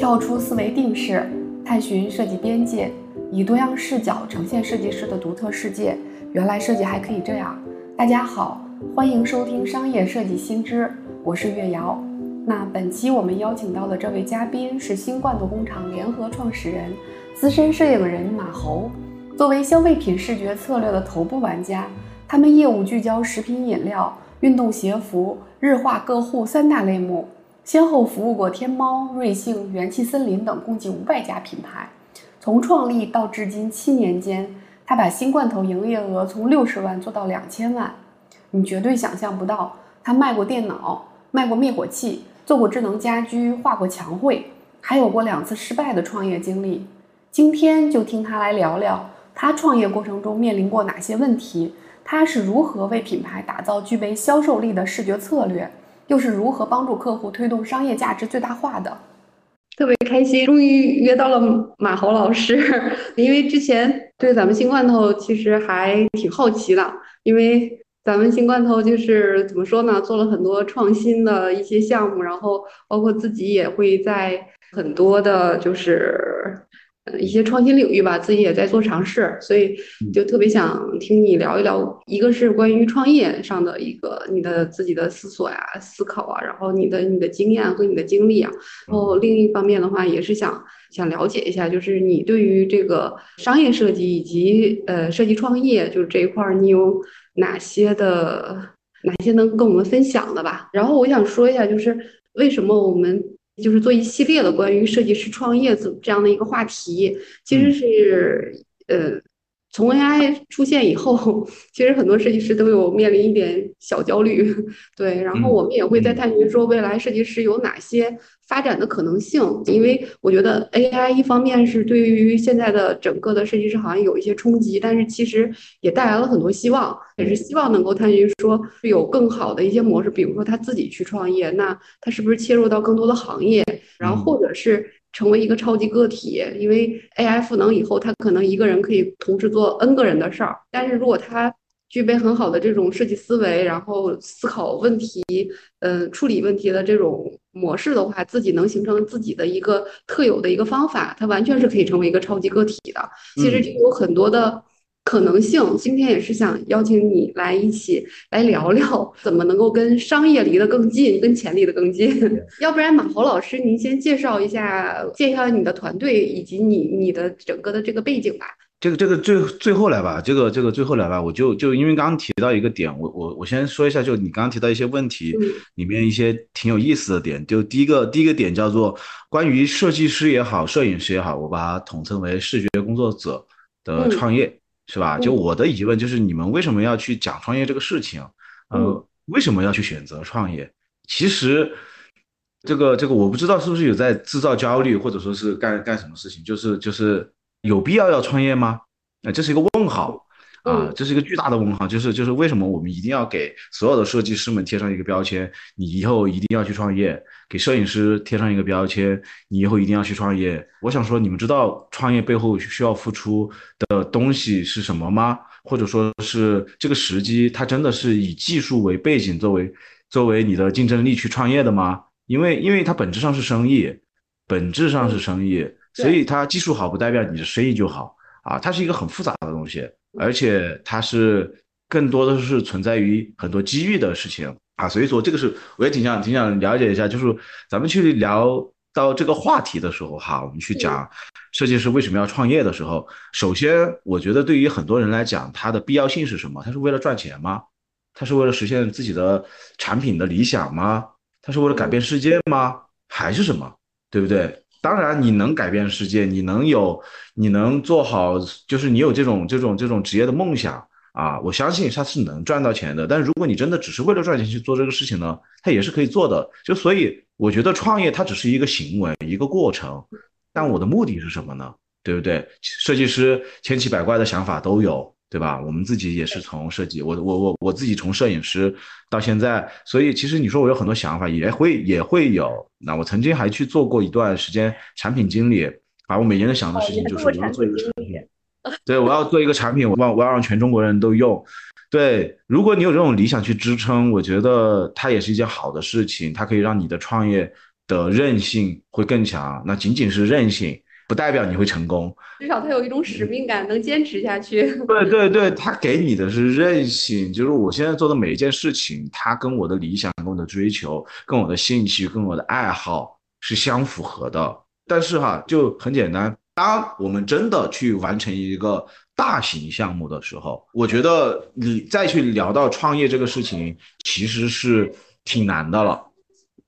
跳出思维定式，探寻设计边界，以多样视角呈现设计师的独特世界。原来设计还可以这样。大家好，欢迎收听商业设计新知，我是月瑶。那本期我们邀请到的这位嘉宾是新冠的工厂联合创始人、资深摄影人马猴。作为消费品视觉策略的头部玩家，他们业务聚焦食品饮料、运动鞋服、日化个护三大类目，先后服务过天猫、瑞幸、元气森林等共计五百家品牌。从创立到至今七年间，他把新罐头营业额从六十万做到两千万。你绝对想象不到，他卖过电脑，卖过灭火器。做过智能家居，画过墙绘，还有过两次失败的创业经历。今天就听他来聊聊他创业过程中面临过哪些问题，他是如何为品牌打造具备销售力的视觉策略，又是如何帮助客户推动商业价值最大化的。特别开心，终于约到了马豪老师，因为之前对咱们新罐头其实还挺好奇的，因为。咱们新罐头就是怎么说呢？做了很多创新的一些项目，然后包括自己也会在很多的，就是一些创新领域吧，自己也在做尝试，所以就特别想听你聊一聊，一个是关于创业上的一个你的自己的思索呀、思考啊，然后你的你的经验和你的经历啊，然后另一方面的话也是想想了解一下，就是你对于这个商业设计以及呃设计创业，就是这一块儿你有。哪些的哪些能跟我们分享的吧？然后我想说一下，就是为什么我们就是做一系列的关于设计师创业这这样的一个话题，其实是呃。从 AI 出现以后，其实很多设计师都有面临一点小焦虑，对。然后我们也会在探寻说，未来设计师有哪些发展的可能性？因为我觉得 AI 一方面是对于现在的整个的设计师行业有一些冲击，但是其实也带来了很多希望，也是希望能够探寻说有更好的一些模式，比如说他自己去创业，那他是不是切入到更多的行业，然后或者是。成为一个超级个体，因为 AI 赋能以后，他可能一个人可以同时做 N 个人的事儿。但是如果他具备很好的这种设计思维，然后思考问题，嗯，处理问题的这种模式的话，自己能形成自己的一个特有的一个方法，他完全是可以成为一个超级个体的。其实就有很多的。可能性，今天也是想邀请你来一起来聊聊，怎么能够跟商业离得更近，跟钱离得更近。要不然，马侯老师，您先介绍一下，介绍你的团队以及你你的整个的这个背景吧。这个这个最最后来吧，这个这个最后来吧，我就就因为刚刚提到一个点，我我我先说一下，就你刚刚提到一些问题里面一些挺有意思的点，就第一个第一个点叫做关于设计师也好，摄影师也好，我把它统称为视觉工作者的创业。是吧？就我的疑问就是，你们为什么要去讲创业这个事情？呃，为什么要去选择创业？其实，这个这个我不知道是不是有在制造焦虑，或者说是干干什么事情？就是就是有必要要创业吗？啊这是一个问号。啊，这是一个巨大的问号，就是就是为什么我们一定要给所有的设计师们贴上一个标签？你以后一定要去创业，给摄影师贴上一个标签，你以后一定要去创业。我想说，你们知道创业背后需要付出的东西是什么吗？或者说是这个时机，它真的是以技术为背景作为作为你的竞争力去创业的吗？因为因为它本质上是生意，本质上是生意，所以它技术好不代表你的生意就好啊，它是一个很复杂的东西。而且它是更多的是存在于很多机遇的事情啊，所以说这个是我也挺想挺想了解一下，就是咱们去聊到这个话题的时候哈，我们去讲设计师为什么要创业的时候，首先我觉得对于很多人来讲，它的必要性是什么？它是为了赚钱吗？它是为了实现自己的产品的理想吗？它是为了改变世界吗？还是什么？对不对？当然，你能改变世界，你能有，你能做好，就是你有这种这种这种职业的梦想啊！我相信他是能赚到钱的。但如果你真的只是为了赚钱去做这个事情呢，他也是可以做的。就所以，我觉得创业它只是一个行为，一个过程。但我的目的是什么呢？对不对？设计师千奇百怪的想法都有。对吧？我们自己也是从设计，我我我我自己从摄影师到现在，所以其实你说我有很多想法，也会也会有。那我曾经还去做过一段时间产品经理，把我每年都想的事情就是我要做一个产品，对我要做一个产品，我要我要让全中国人都用。对，如果你有这种理想去支撑，我觉得它也是一件好的事情，它可以让你的创业的韧性会更强。那仅仅是韧性，不代表你会成功。至少他有一种使命感，能坚持下去。对对对，他给你的是韧性，就是我现在做的每一件事情，它跟我的理想、跟我的追求、跟我的兴趣、跟我的爱好是相符合的。但是哈，就很简单，当我们真的去完成一个。大型项目的时候，我觉得你再去聊到创业这个事情，其实是挺难的了。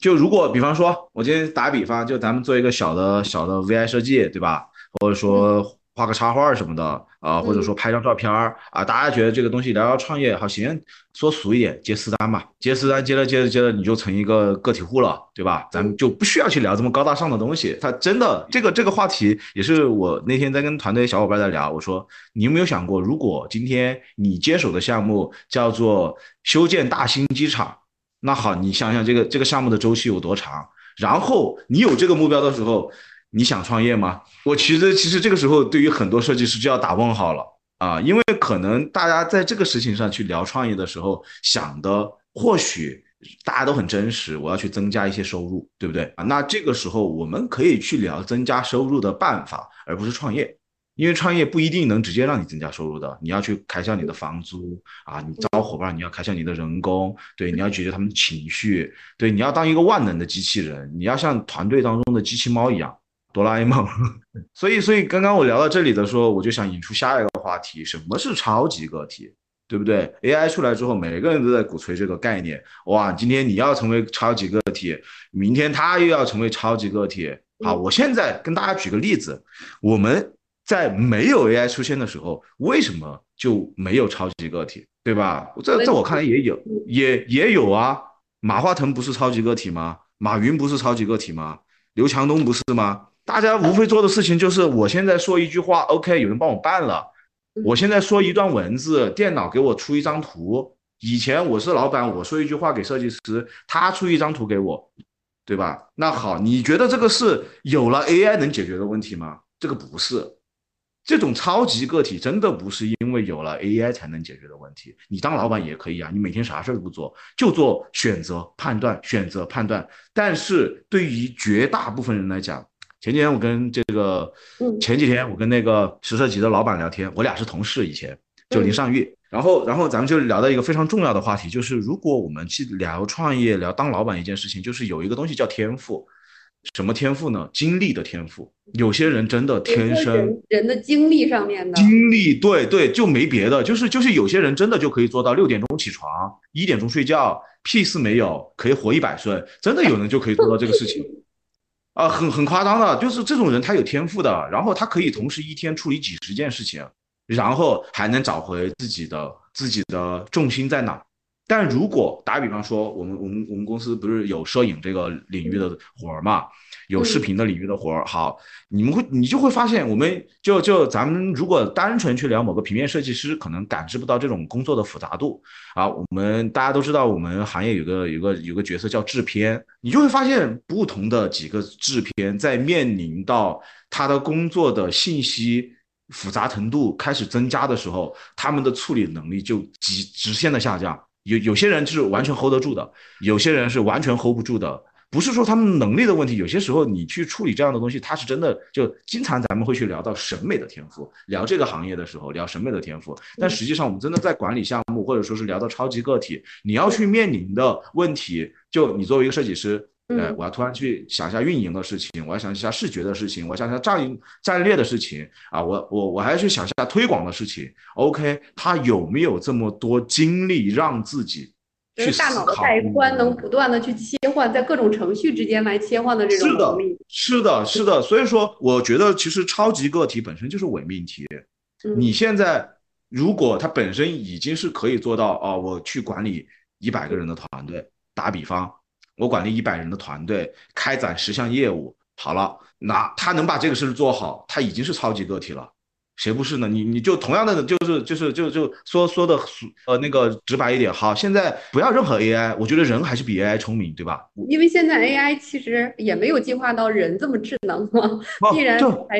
就如果比方说，我今天打比方，就咱们做一个小的小的 VI 设计，对吧？或者说。画个插画什么的啊，或者说拍张照片儿啊，大家觉得这个东西聊聊创业好行，说俗一点，接私单吧，接私单接着接着接着你就成一个个体户了，对吧？咱们就不需要去聊这么高大上的东西。他真的这个这个话题也是我那天在跟团队小伙伴在聊，我说你有没有想过，如果今天你接手的项目叫做修建大兴机场，那好，你想想这个这个项目的周期有多长？然后你有这个目标的时候。你想创业吗？我其实其实这个时候对于很多设计师就要打问号了啊，因为可能大家在这个事情上去聊创业的时候想的或许大家都很真实，我要去增加一些收入，对不对啊？那这个时候我们可以去聊增加收入的办法，而不是创业，因为创业不一定能直接让你增加收入的，你要去开销你的房租啊，你招伙伴你要开销你的人工，对，你要解决他们的情绪，对，你要当一个万能的机器人，你要像团队当中的机器猫一样。哆啦 A 梦，所以所以刚刚我聊到这里的时候，我就想引出下一个话题：什么是超级个体？对不对？AI 出来之后，每个人都在鼓吹这个概念。哇，今天你要成为超级个体，明天他又要成为超级个体。好，我现在跟大家举个例子：我们在没有 AI 出现的时候，为什么就没有超级个体？对吧？在在我看来也有，也也有啊。马化腾不是超级个体吗？马云不是超级个体吗？刘强东不是吗？大家无非做的事情就是，我现在说一句话，OK，有人帮我办了；我现在说一段文字，电脑给我出一张图。以前我是老板，我说一句话给设计师，他出一张图给我，对吧？那好，你觉得这个是有了 AI 能解决的问题吗？这个不是，这种超级个体真的不是因为有了 AI 才能解决的问题。你当老板也可以啊，你每天啥事儿都不做，就做选择、判断、选择、判断。但是对于绝大部分人来讲，前几天我跟这个，前几天我跟那个实设集的老板聊天，我俩是同事，以前就林尚玉，然后然后咱们就聊到一个非常重要的话题，就是如果我们去聊创业、聊当老板一件事情，就是有一个东西叫天赋，什么天赋呢？经历的天赋。有些人真的天生人的精力上面的精力，对对，就没别的，就是就是有些人真的就可以做到六点钟起床，一点钟睡觉，屁事没有，可以活一百岁，真的有人就可以做到这个事情。啊，很很夸张的，就是这种人他有天赋的，然后他可以同时一天处理几十件事情，然后还能找回自己的自己的重心在哪。但如果打比方说，我们我们我们公司不是有摄影这个领域的活儿嘛？有视频的领域的活儿，好，你们会你就会发现，我们就就咱们如果单纯去聊某个平面设计师，可能感知不到这种工作的复杂度啊。我们大家都知道，我们行业有个有个有个角色叫制片，你就会发现不同的几个制片在面临到他的工作的信息复杂程度开始增加的时候，他们的处理能力就直直线的下降。有有些人是完全 hold 得住的，有些人是完全 hold 不住的。不是说他们能力的问题，有些时候你去处理这样的东西，他是真的就经常咱们会去聊到审美的天赋，聊这个行业的时候聊审美的天赋，但实际上我们真的在管理项目或者说是聊到超级个体，你要去面临的问题，就你作为一个设计师，哎，我要突然去想一下运营的事情，我要想一下视觉的事情，我要想一下战战略的事情啊，我我我还要去想一下推广的事情，OK，他有没有这么多精力让自己？就是大脑的带宽能不断的去切换，在各种程序之间来切换的这种能力。是的，是的，所以说我觉得其实超级个体本身就是伪命题。你现在如果他本身已经是可以做到啊，我去管理一百个人的团队，打比方，我管理一百人的团队，开展十项业务，好了，那他能把这个事做好，他已经是超级个体了。谁不是呢？你你就同样的，就是就是就就说说的呃那个直白一点，好，现在不要任何 AI，我觉得人还是比 AI 聪明，对吧？因为现在 AI 其实也没有进化到人这么智能嘛，必然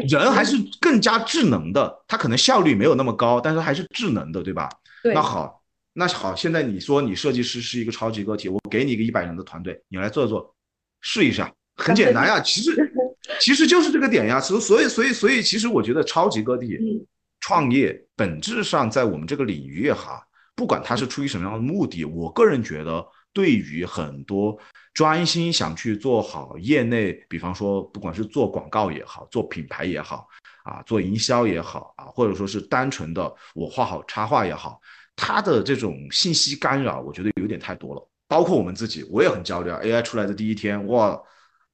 人还是更加智能的，它可能效率没有那么高，但是还是智能的，对吧？对。那好，那好，现在你说你设计师是一个超级个体，我给你一个一百人的团队，你来做做，试一下，很简单呀，其实其实就是这个点呀。所所以所以所以，其实我觉得超级个体创业本质上在我们这个领域哈，不管它是出于什么样的目的，我个人觉得，对于很多专心想去做好业内，比方说不管是做广告也好，做品牌也好，啊，做营销也好啊，或者说是单纯的我画好插画也好，他的这种信息干扰，我觉得有点太多了。包括我们自己，我也很焦虑啊。AI 出来的第一天，哇！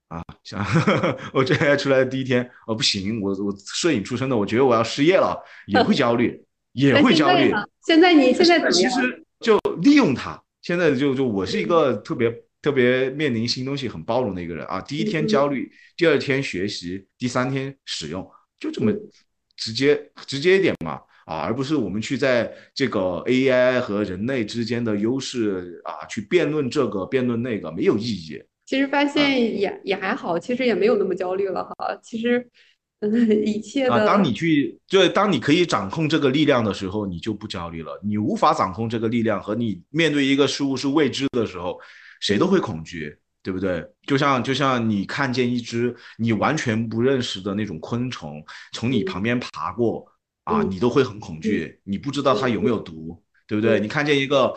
啊，像 我这 AI 出来的第一天，哦不行，我我摄影出身的，我觉得我要失业了，也会焦虑，也会焦虑。现在你现在怎么样？其实就利用它。现在就就我是一个特别特别面临新东西很包容的一个人啊。第一天焦虑，第二天学习，第三天使用，就这么直接直接一点嘛啊，而不是我们去在这个 AI 和人类之间的优势啊去辩论这个辩论那个，没有意义。其实发现也也还好，其实也没有那么焦虑了哈。其实，嗯，一切的。当你去，就当你可以掌控这个力量的时候，你就不焦虑了。你无法掌控这个力量，和你面对一个事物是未知的时候，谁都会恐惧，对不对？就像就像你看见一只你完全不认识的那种昆虫从你旁边爬过啊，你都会很恐惧。你不知道它有没有毒，对不对？你看见一个。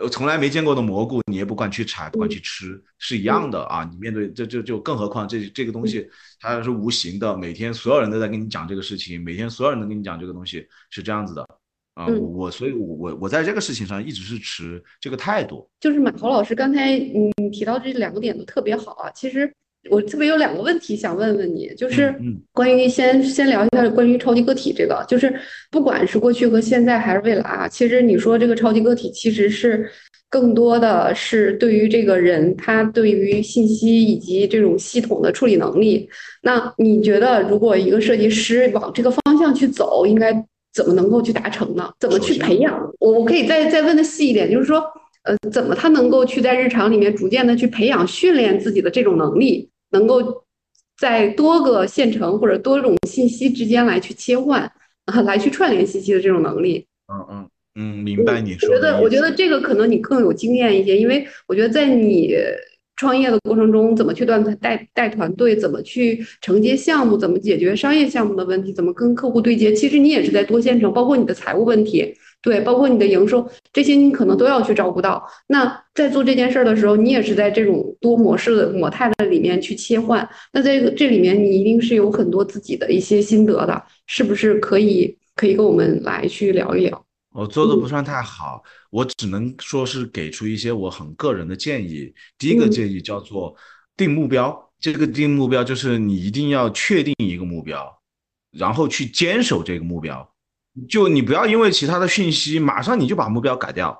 呃，从来没见过的蘑菇，你也不敢去采，不敢去吃，是一样的啊。你面对这就就更何况这这个东西它是无形的，每天所有人都在跟你讲这个事情，每天所有人都跟你讲这个东西是这样子的啊。我我所以，我我我在这个事情上一直是持这个态度。就是马豪老师刚才你提到这两个点都特别好啊，其实。我特别有两个问题想问问你，就是关于先先聊一下关于超级个体这个，就是不管是过去和现在还是未来啊，其实你说这个超级个体其实是更多的是对于这个人他对于信息以及这种系统的处理能力。那你觉得如果一个设计师往这个方向去走，应该怎么能够去达成呢？怎么去培养？我我可以再再问的细一点，就是说。呃，怎么他能够去在日常里面逐渐的去培养、训练自己的这种能力，能够在多个线程或者多种信息之间来去切换啊，来去串联信息的这种能力？嗯嗯嗯，明白你说。我觉得，我觉得这个可能你更有经验一些，因为我觉得在你创业的过程中，怎么去带带带团队，怎么去承接项目，怎么解决商业项目的问题，怎么跟客户对接，其实你也是在多线程，包括你的财务问题。对，包括你的营收这些，你可能都要去照顾到。那在做这件事儿的时候，你也是在这种多模式的模态的里面去切换。那在这里面，你一定是有很多自己的一些心得的，是不是可以可以跟我们来去聊一聊？我做的不算太好，我只能说是给出一些我很个人的建议。第一个建议叫做定目标，这个定目标就是你一定要确定一个目标，然后去坚守这个目标。就你不要因为其他的讯息，马上你就把目标改掉，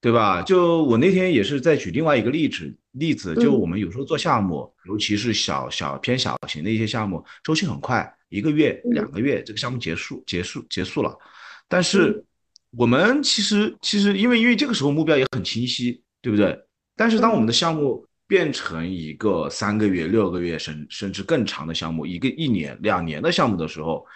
对吧？就我那天也是在举另外一个例子，例子就我们有时候做项目，尤其是小小偏小型的一些项目，周期很快，一个月、两个月，这个项目结束、结束、结束了。但是我们其实其实因为因为这个时候目标也很清晰，对不对？但是当我们的项目变成一个三个月、六个月甚甚至更长的项目，一个一年、两年的项目的时候。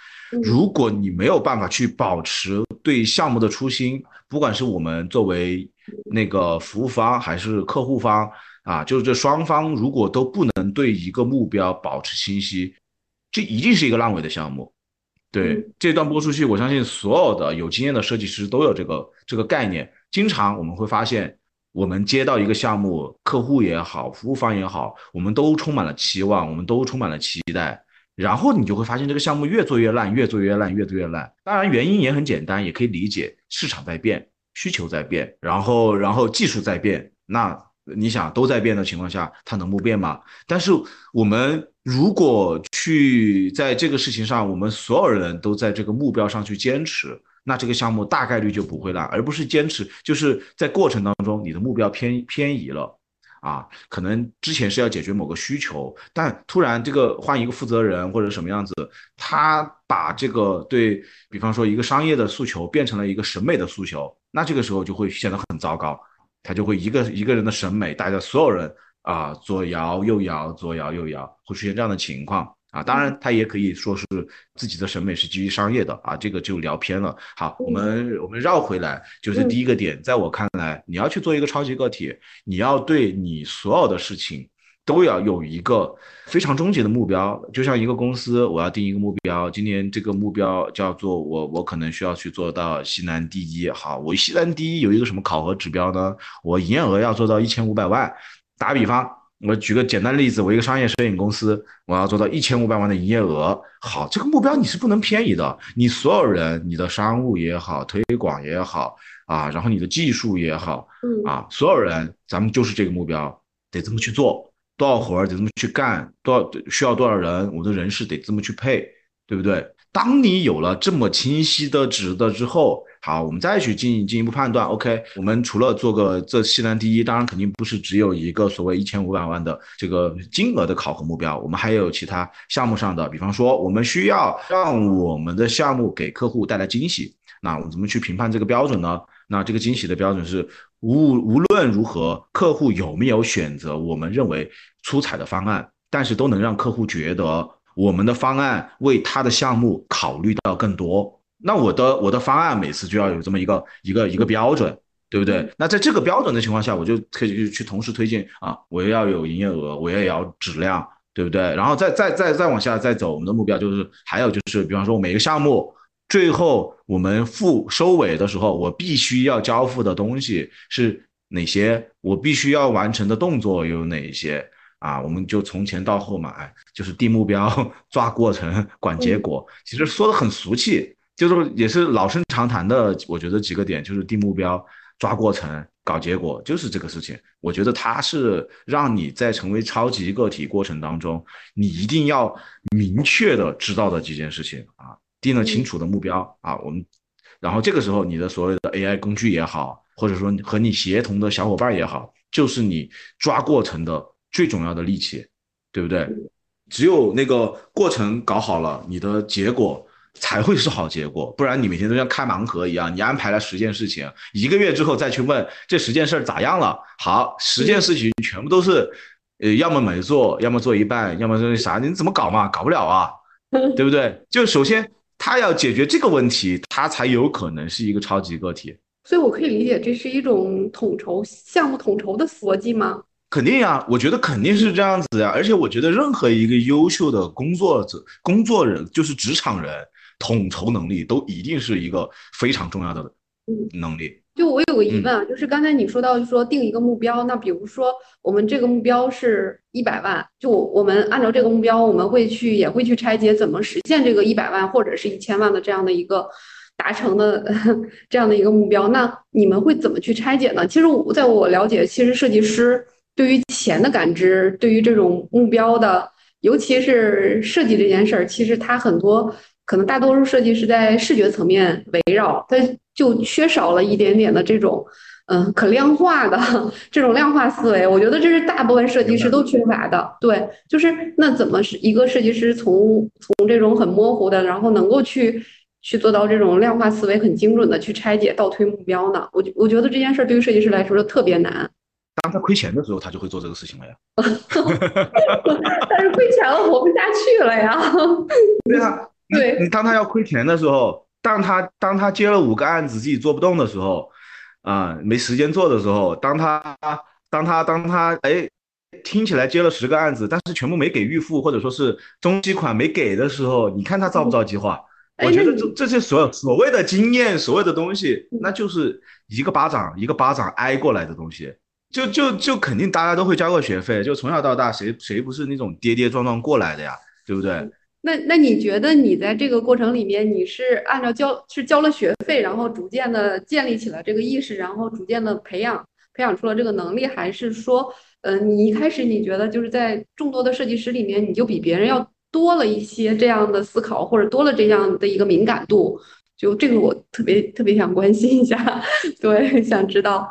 如果你没有办法去保持对项目的初心，不管是我们作为那个服务方还是客户方啊，就是这双方如果都不能对一个目标保持清晰，这一定是一个烂尾的项目。对这段播出去，我相信所有的有经验的设计师都有这个这个概念。经常我们会发现，我们接到一个项目，客户也好，服务方也好，我们都充满了期望，我们都充满了期待。然后你就会发现这个项目越做越烂，越做越烂，越做越烂。当然原因也很简单，也可以理解，市场在变，需求在变，然后然后技术在变。那你想都在变的情况下，它能不变吗？但是我们如果去在这个事情上，我们所有人都在这个目标上去坚持，那这个项目大概率就不会烂，而不是坚持就是在过程当中你的目标偏偏移了。啊，可能之前是要解决某个需求，但突然这个换一个负责人或者什么样子，他把这个对比方说一个商业的诉求变成了一个审美的诉求，那这个时候就会显得很糟糕，他就会一个一个人的审美带着所有人啊左摇右摇，左摇右摇，会出现这样的情况。啊，当然，他也可以说是自己的审美是基于商业的啊，这个就聊偏了。好，我们我们绕回来，就是第一个点，在我看来，你要去做一个超级个体，你要对你所有的事情都要有一个非常终极的目标。就像一个公司，我要定一个目标，今年这个目标叫做我我可能需要去做到西南第一。好，我西南第一有一个什么考核指标呢？我营业额要做到一千五百万。打比方。我举个简单例子，我一个商业摄影公司，我要做到一千五百万的营业额。好，这个目标你是不能偏移的。你所有人，你的商务也好，推广也好啊，然后你的技术也好，啊，所有人，咱们就是这个目标，得这么去做，多少活儿得这么去干，多少需要多少人，我的人事得这么去配，对不对？当你有了这么清晰的值的之后。好，我们再去进进一步判断。OK，我们除了做个这西南第一，当然肯定不是只有一个所谓一千五百万的这个金额的考核目标，我们还有其他项目上的，比方说我们需要让我们的项目给客户带来惊喜。那我们怎么去评判这个标准呢？那这个惊喜的标准是无无论如何，客户有没有选择我们认为出彩的方案，但是都能让客户觉得我们的方案为他的项目考虑到更多。那我的我的方案每次就要有这么一个一个一个标准，对不对？那在这个标准的情况下，我就可以去同时推进啊，我也要有营业额，我也要质量，对不对？然后再再再再往下再走，我们的目标就是还有就是，比方说每个项目最后我们付收尾的时候，我必须要交付的东西是哪些？我必须要完成的动作有哪些？啊，我们就从前到后嘛，哎，就是定目标、抓过程、管结果，其实说的很俗气。就是也是老生常谈的，我觉得几个点就是定目标、抓过程、搞结果，就是这个事情。我觉得它是让你在成为超级个体过程当中，你一定要明确的知道的几件事情啊，定了清楚的目标啊，我们，然后这个时候你的所谓的 AI 工具也好，或者说和你协同的小伙伴也好，就是你抓过程的最重要的利器，对不对？只有那个过程搞好了，你的结果。才会是好结果，不然你每天都像开盲盒一样，你安排了十件事情，一个月之后再去问这十件事咋样了？好，十件事情全部都是，呃，要么没做，要么做一半，要么是啥？你怎么搞嘛？搞不了啊，对不对？就首先他要解决这个问题，他才有可能是一个超级个体。所以我可以理解这是一种统筹项目统筹的逻辑吗？肯定呀，我觉得肯定是这样子呀。而且我觉得任何一个优秀的工作者、工作人，就是职场人。统筹能力都一定是一个非常重要的能力。就我有个疑问啊，就是刚才你说到，就说定一个目标，那比如说我们这个目标是一百万，就我们按照这个目标，我们会去也会去拆解怎么实现这个一百万或者是一千万的这样的一个达成的 这样的一个目标。那你们会怎么去拆解呢？其实在我了解，其实设计师对于钱的感知，对于这种目标的，尤其是设计这件事儿，其实他很多。可能大多数设计是在视觉层面围绕，它就缺少了一点点的这种，嗯，可量化的这种量化思维。我觉得这是大部分设计师都缺乏的。对，就是那怎么是一个设计师从从这种很模糊的，然后能够去去做到这种量化思维很精准的去拆解倒推目标呢？我我觉得这件事对于设计师来说是特别难。当他亏钱的时候，他就会做这个事情了呀。但是亏钱了活不下去了呀。对啊。对。你，当他要亏钱的时候，当他当他接了五个案子自己做不动的时候，啊，没时间做的时候，当他当他当他哎，听起来接了十个案子，但是全部没给预付或者说是中期款没给的时候，你看他着不着急化？我觉得这这些所有所谓的经验，所谓的东西，那就是一个巴掌一个巴掌挨过来的东西，就就就肯定大家都会交过学费，就从小到大谁谁不是那种跌跌撞撞过来的呀，对不对？那那你觉得你在这个过程里面，你是按照交是交了学费，然后逐渐的建立起了这个意识，然后逐渐的培养培养出了这个能力，还是说，嗯，你一开始你觉得就是在众多的设计师里面，你就比别人要多了一些这样的思考，或者多了这样的一个敏感度？就这个我特别特别想关心一下，对，想知道。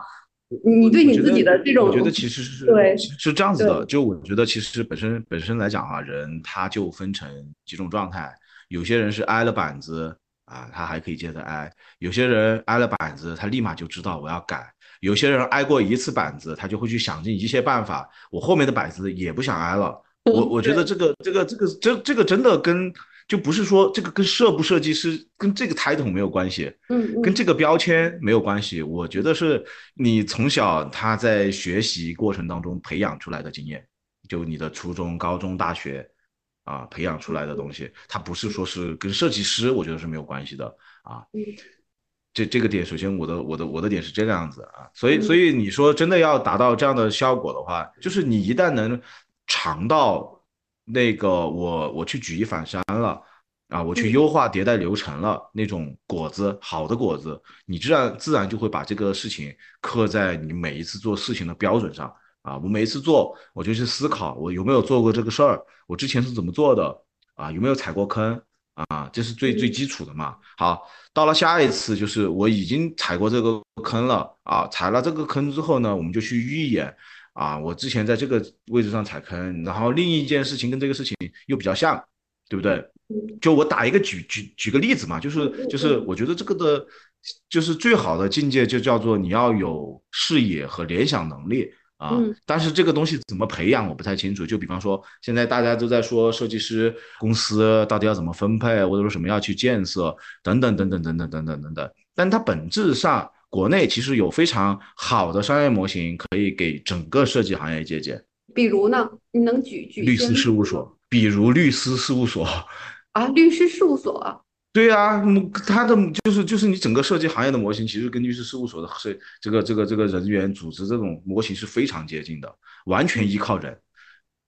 你对你自己的这种，我觉得其实是对，是这样子的。就我觉得其实本身本身来讲啊，人他就分成几种状态。有些人是挨了板子啊，他还可以接着挨；有些人挨了板子，他立马就知道我要改；有些人挨过一次板子，他就会去想尽一切办法，我后面的板子也不想挨了。我我觉得这个这个这个这这个真的跟。就不是说这个跟设不设计师跟这个 title 没有关系，嗯，跟这个标签没有关系。我觉得是你从小他在学习过程当中培养出来的经验，就你的初中、高中、大学啊培养出来的东西，它不是说是跟设计师，我觉得是没有关系的啊。这这个点，首先我的我的我的点是这个样子啊，所以所以你说真的要达到这样的效果的话，就是你一旦能尝到那个我我去举一反三了啊，我去优化迭代流程了那种果子，好的果子，你自然自然就会把这个事情刻在你每一次做事情的标准上啊。我每一次做，我就去思考我有没有做过这个事儿，我之前是怎么做的啊，有没有踩过坑。啊，这是最最基础的嘛。好，到了下一次，就是我已经踩过这个坑了啊，踩了这个坑之后呢，我们就去预演啊，我之前在这个位置上踩坑，然后另一件事情跟这个事情又比较像，对不对？就我打一个举举举个例子嘛，就是就是我觉得这个的，就是最好的境界就叫做你要有视野和联想能力。啊，但是这个东西怎么培养我不太清楚。就比方说，现在大家都在说设计师公司到底要怎么分配，或者说什么要去建设等等等等等等等等等等。但它本质上，国内其实有非常好的商业模型可以给整个设计行业借鉴。比如呢，你能举举律师事务所？比如律师事务所啊，律师事务所。对啊，它的就是就是你整个设计行业的模型，其实跟律师事务所的这这个这个这个人员组织这种模型是非常接近的，完全依靠人，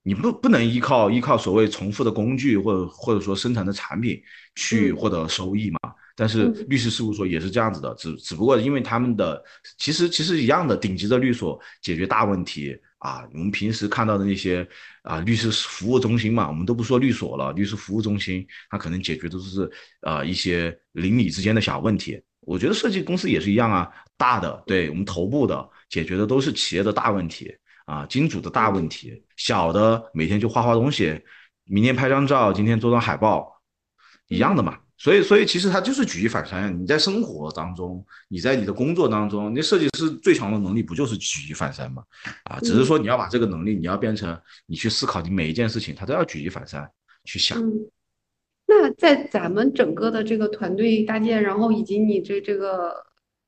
你不不能依靠依靠所谓重复的工具或者或者说生产的产品去获得收益嘛。但是律师事务所也是这样子的，只只不过因为他们的其实其实一样的顶级的律所解决大问题。啊，我们平时看到的那些啊，律师服务中心嘛，我们都不说律所了，律师服务中心，它可能解决的都是啊一些邻里之间的小问题。我觉得设计公司也是一样啊，大的对我们头部的解决的都是企业的大问题啊，金主的大问题，小的每天就画画东西，明天拍张照，今天做张海报，一样的嘛。所以，所以其实它就是举一反三。你在生活当中，你在你的工作当中，那设计师最强的能力不就是举一反三吗？啊，只是说你要把这个能力，你要变成你去思考你每一件事情，他都要举一反三去想。那在咱们整个的这个团队搭建，然后以及你这这个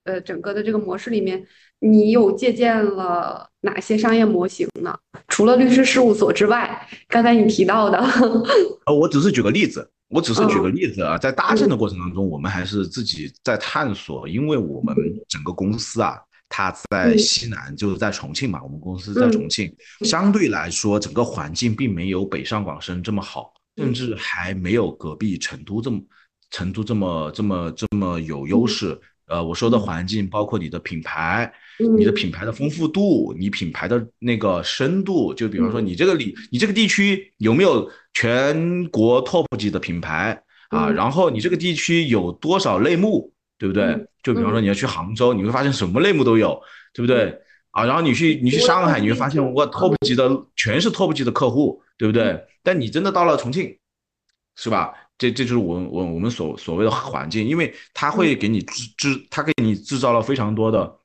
呃整个的这个模式里面，你有借鉴了哪些商业模型呢？除了律师事务所之外，刚才你提到的，呃，我只是举个例子。我只是举个例子啊，在搭建的过程当中，我们还是自己在探索，因为我们整个公司啊，它在西南，就是在重庆嘛，我们公司在重庆，相对来说，整个环境并没有北上广深这么好，甚至还没有隔壁成都这么成都这么这么这么有优势。呃，我说的环境包括你的品牌。你的品牌的丰富度，你品牌的那个深度，就比方说你这个里，你这个地区有没有全国 top 级的品牌啊？然后你这个地区有多少类目，对不对？就比方说你要去杭州，你会发现什么类目都有，对不对？啊，然后你去你去上海，你会发现我 top 级的全是 top 级的客户，对不对？但你真的到了重庆，是吧？这这就是我我我们所所谓的环境，因为它会给你制制，它给你制造了非常多的。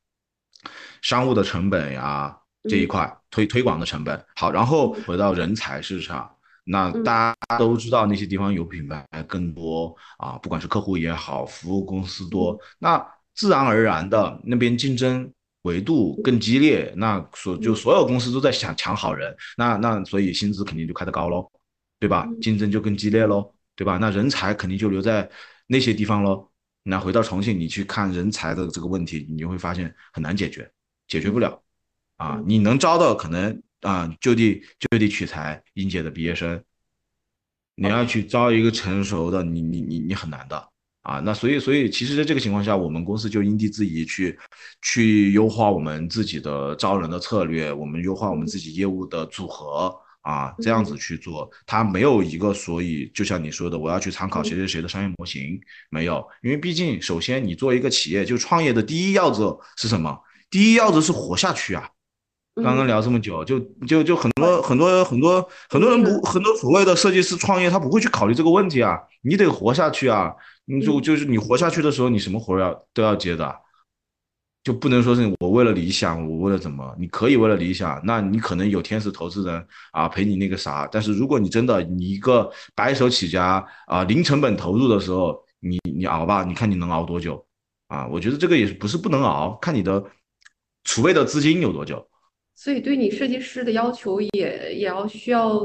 商务的成本呀，这一块推推广的成本。好，然后回到人才市场，那大家都知道那些地方有品牌更多啊，不管是客户也好，服务公司多，那自然而然的那边竞争维度更激烈，那所就所有公司都在想抢好人，那那所以薪资肯定就开得高喽，对吧？竞争就更激烈喽，对吧？那人才肯定就留在那些地方喽。那回到重庆，你去看人才的这个问题，你就会发现很难解决。解决不了，啊，你能招到可能啊就地就地取材应届的毕业生，你要去招一个成熟的，你你你你很难的啊。那所以所以其实在这个情况下，我们公司就因地制宜去去优化我们自己的招人的策略，我们优化我们自己业务的组合啊，这样子去做，它没有一个所以就像你说的，我要去参考谁谁谁的商业模型，没有，因为毕竟首先你做一个企业就创业的第一要则是什么？第一要则是活下去啊！刚刚聊这么久，就就就很多很多很多很多人不很多所谓的设计师创业，他不会去考虑这个问题啊！你得活下去啊！你就就是你活下去的时候，你什么活要都要接的，就不能说是我为了理想，我为了怎么？你可以为了理想，那你可能有天使投资人啊陪你那个啥，但是如果你真的你一个白手起家啊零成本投入的时候，你你熬吧，你看你能熬多久啊？我觉得这个也不是不能熬，看你的。储备的资金有多久所以对你设计师的要求也也要需要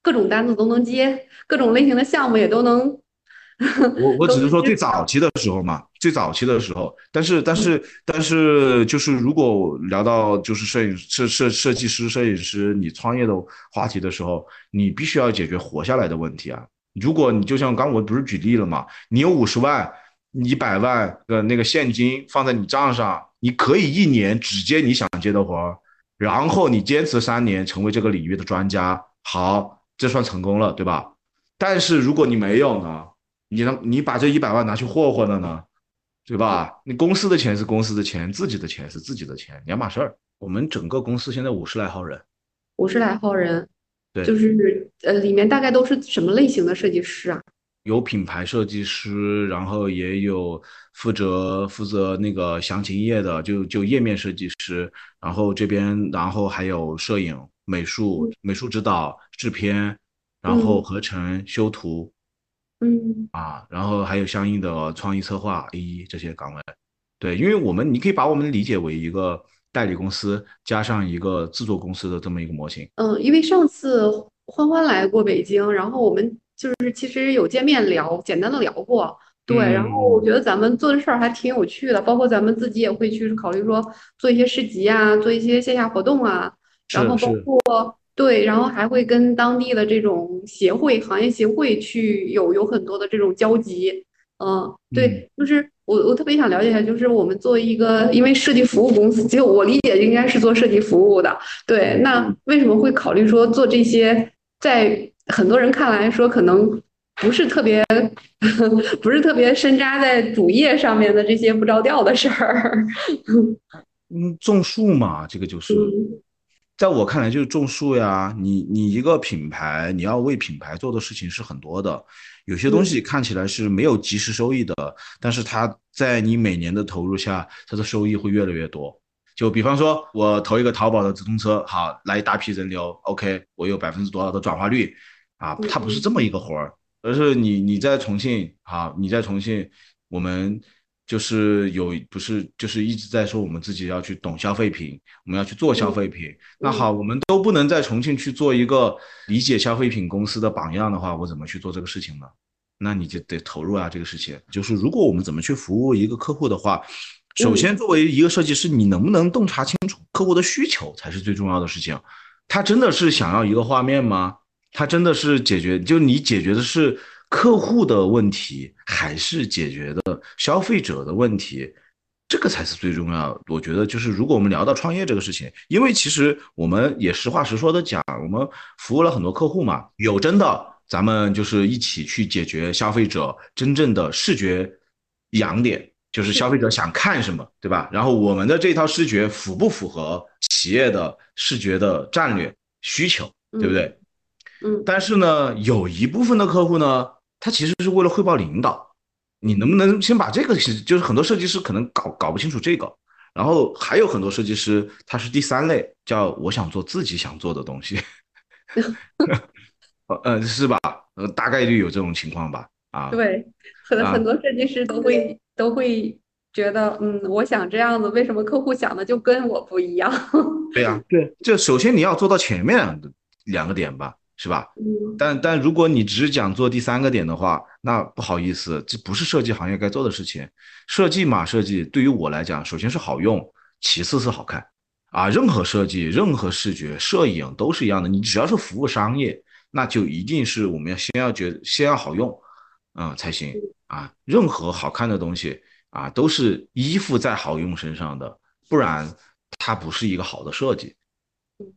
各种单子都能接，各种类型的项目也都能。我我只是说最早期的时候嘛，最早期的时候，但是但是但是就是如果聊到就是摄影设设设计师、摄影师你创业的话题的时候，你必须要解决活下来的问题啊。如果你就像刚我不是举例了嘛，你有五十万、一百万的那个现金放在你账上，你可以一年只接你想接的活儿，然后你坚持三年成为这个领域的专家，好，这算成功了，对吧？但是如果你没有呢？你能你把这一百万拿去霍霍了呢，对吧？你公司的钱是公司的钱，自己的钱是自己的钱，两码事儿。我们整个公司现在五十来号人，五十来号人，对，就是呃，里面大概都是什么类型的设计师啊？有品牌设计师，然后也有负责负责那个详情页的，就就页面设计师，然后这边然后还有摄影、美术、美术指导、制片，然后合成、修图。嗯。啊，然后还有相应的创意策划 A E 这些岗位，对，因为我们你可以把我们理解为一个代理公司加上一个制作公司的这么一个模型。嗯，因为上次欢欢来过北京，然后我们就是其实有见面聊，简单的聊过，对，然后我觉得咱们做的事儿还挺有趣的，包括咱们自己也会去考虑说做一些市集啊，做一些线下活动啊，然后包括。对，然后还会跟当地的这种协会、行业协会去有有很多的这种交集，嗯，对，就是我我特别想了解一下，就是我们作为一个因为设计服务公司，就我理解应该是做设计服务的，对，那为什么会考虑说做这些，在很多人看来说可能不是特别 不是特别深扎在主业上面的这些不着调的事儿？嗯，种树嘛，这个就是。在我看来，就是种树呀。你你一个品牌，你要为品牌做的事情是很多的。有些东西看起来是没有及时收益的，但是它在你每年的投入下，它的收益会越来越多。就比方说，我投一个淘宝的直通车，好，来一大批人流，OK，我有百分之多少的转化率啊？它不是这么一个活儿，而是你你在重庆，好，你在重庆，我们。就是有不是就是一直在说我们自己要去懂消费品，我们要去做消费品。那好，我们都不能在重庆去做一个理解消费品公司的榜样的话，我怎么去做这个事情呢？那你就得投入啊，这个事情。就是如果我们怎么去服务一个客户的话，首先作为一个设计师，你能不能洞察清楚客户的需求才是最重要的事情。他真的是想要一个画面吗？他真的是解决就你解决的是。客户的问题还是解决的消费者的问题，这个才是最重要。我觉得就是，如果我们聊到创业这个事情，因为其实我们也实话实说的讲，我们服务了很多客户嘛，有真的，咱们就是一起去解决消费者真正的视觉痒点，就是消费者想看什么，对吧？然后我们的这套视觉符不符合企业的视觉的战略需求，对不对？嗯。但是呢，有一部分的客户呢。他其实是为了汇报领导，你能不能先把这个？就是很多设计师可能搞搞不清楚这个，然后还有很多设计师他是第三类，叫我想做自己想做的东西，呃，是吧？呃，大概率有这种情况吧。啊，对，很很多设计师都会都会觉得，嗯，我想这样子，为什么客户想的就跟我不一样？对呀，对，就首先你要做到前面两个点吧。是吧？嗯，但但如果你只讲做第三个点的话，那不好意思，这不是设计行业该做的事情。设计嘛，设计对于我来讲，首先是好用，其次是好看啊。任何设计、任何视觉、摄影都是一样的，你只要是服务商业，那就一定是我们要先要觉先要好用，嗯才行啊。任何好看的东西啊，都是依附在好用身上的，不然它不是一个好的设计。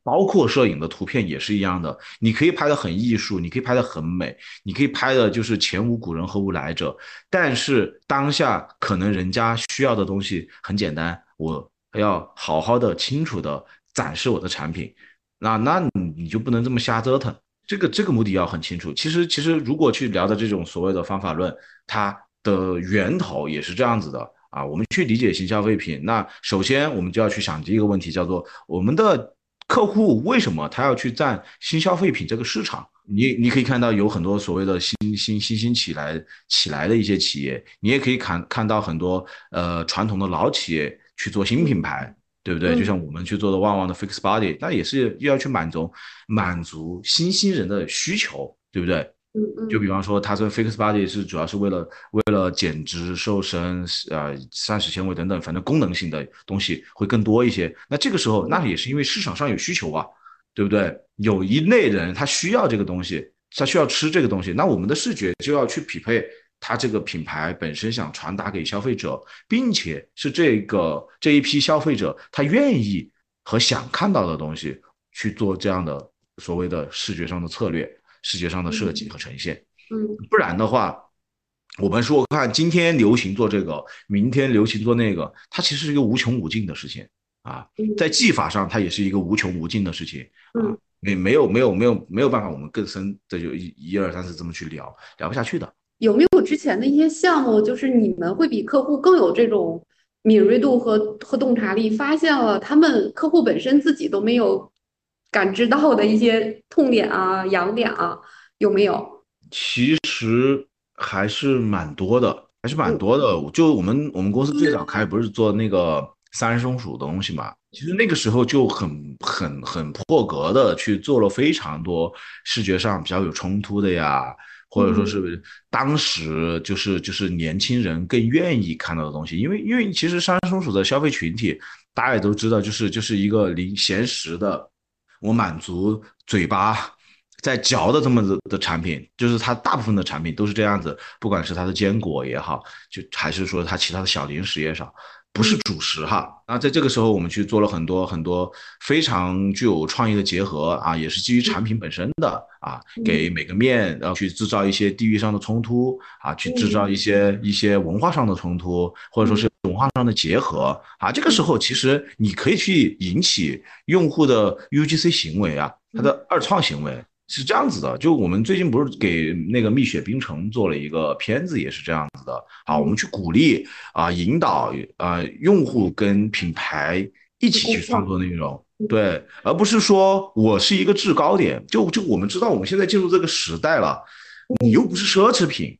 包括摄影的图片也是一样的，你可以拍的很艺术，你可以拍的很美，你可以拍的就是前无古人后无来者。但是当下可能人家需要的东西很简单，我要好好的、清楚的展示我的产品，那那你你就不能这么瞎折腾。这个这个目的要很清楚。其实其实如果去聊的这种所谓的方法论，它的源头也是这样子的啊。我们去理解新消费品，那首先我们就要去想第一个问题，叫做我们的。客户为什么他要去占新消费品这个市场？你你可以看到有很多所谓的新新新兴起来起来的一些企业，你也可以看看到很多呃传统的老企业去做新品牌对不对？嗯就像我们去做的旺旺的 Fix Body，那也是又要去满足满足新兴人的需求，对不对？嗯嗯，就比方说，它这个 Fix Body 是主要是为了为了减脂、瘦身、呃膳食纤维等等，反正功能性的东西会更多一些。那这个时候，那也是因为市场上有需求啊，对不对？有一类人他需要这个东西，他需要吃这个东西，那我们的视觉就要去匹配它这个品牌本身想传达给消费者，并且是这个这一批消费者他愿意和想看到的东西去做这样的所谓的视觉上的策略。视觉上的设计和呈现，嗯，不然的话，我们说看今天流行做这个，明天流行做那个，它其实是一个无穷无尽的事情啊，在技法上它也是一个无穷无尽的事情啊，没没有没有没有没有办法，我们更深的就一一二三四这么去聊，聊不下去的。有没有之前的一些项目，就是你们会比客户更有这种敏锐度和和洞察力，发现了他们客户本身自己都没有感知到的一些痛点啊、痒点啊，有没有？其实还是蛮多的，还是蛮多的。就我们我们公司最早开不是做那个三松鼠的东西嘛？其实那个时候就很很很破格的去做了非常多视觉上比较有冲突的呀，或者说是当时就是就是年轻人更愿意看到的东西。因为因为其实三松鼠的消费群体大家也都知道，就是就是一个零闲时的。我满足嘴巴在嚼的这么的的产品，就是它大部分的产品都是这样子，不管是它的坚果也好，就还是说它其他的小零食也少，不是主食哈。那在这个时候，我们去做了很多很多非常具有创意的结合啊，也是基于产品本身的啊，给每个面然后去制造一些地域上的冲突啊，去制造一些一些文化上的冲突，或者说是。文化上的结合。啊，这个时候其实你可以去引起用户的 UGC 行为啊，它的二创行为是这样子的。就我们最近不是给那个蜜雪冰城做了一个片子，也是这样子的啊。我们去鼓励啊，引导啊用户跟品牌一起去创作内容，对，而不是说我是一个制高点。就就我们知道我们现在进入这个时代了，你又不是奢侈品，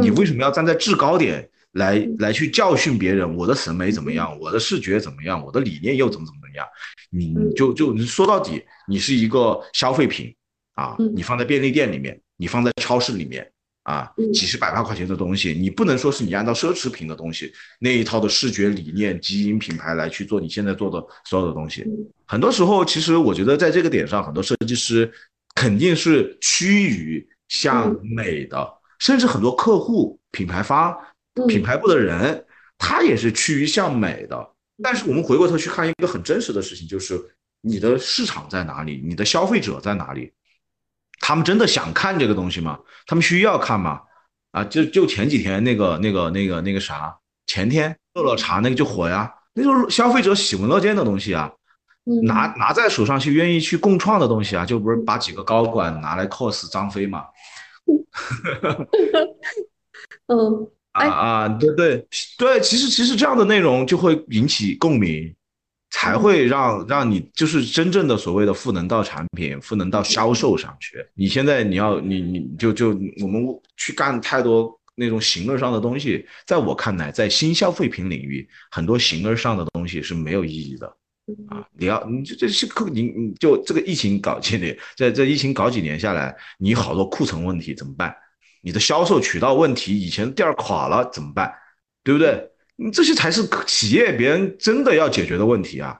你为什么要站在制高点？来来去教训别人，我的审美怎么样，我的视觉怎么样，我的理念又怎么怎么样？你就就说到底，你是一个消费品啊，你放在便利店里面，你放在超市里面啊，几十百万块钱的东西，你不能说是你按照奢侈品的东西那一套的视觉理念、基因品牌来去做你现在做的所有的东西。很多时候，其实我觉得在这个点上，很多设计师肯定是趋于向美的，甚至很多客户、品牌方。品牌部的人，他也是趋于向美的。但是我们回过头去看一个很真实的事情，就是你的市场在哪里，你的消费者在哪里？他们真的想看这个东西吗？他们需要看吗？啊，就就前几天那个那个那个那个啥，前天乐乐茶那个就火呀，那就是消费者喜闻乐见的东西啊，拿拿在手上去愿意去共创的东西啊，就不是把几个高管拿来 cos 张飞嘛？嗯。啊啊，对对对，其实其实这样的内容就会引起共鸣，才会让让你就是真正的所谓的赋能到产品，赋能到销售上去。你现在你要你你就就我们去干太多那种形而上的东西，在我看来，在新消费品领域，很多形而上的东西是没有意义的啊。你要你这这是客你你就这个疫情搞几年，在这疫情搞几年下来，你好多库存问题怎么办？你的销售渠道问题，以前店垮了怎么办？对不对？你这些才是企业别人真的要解决的问题啊！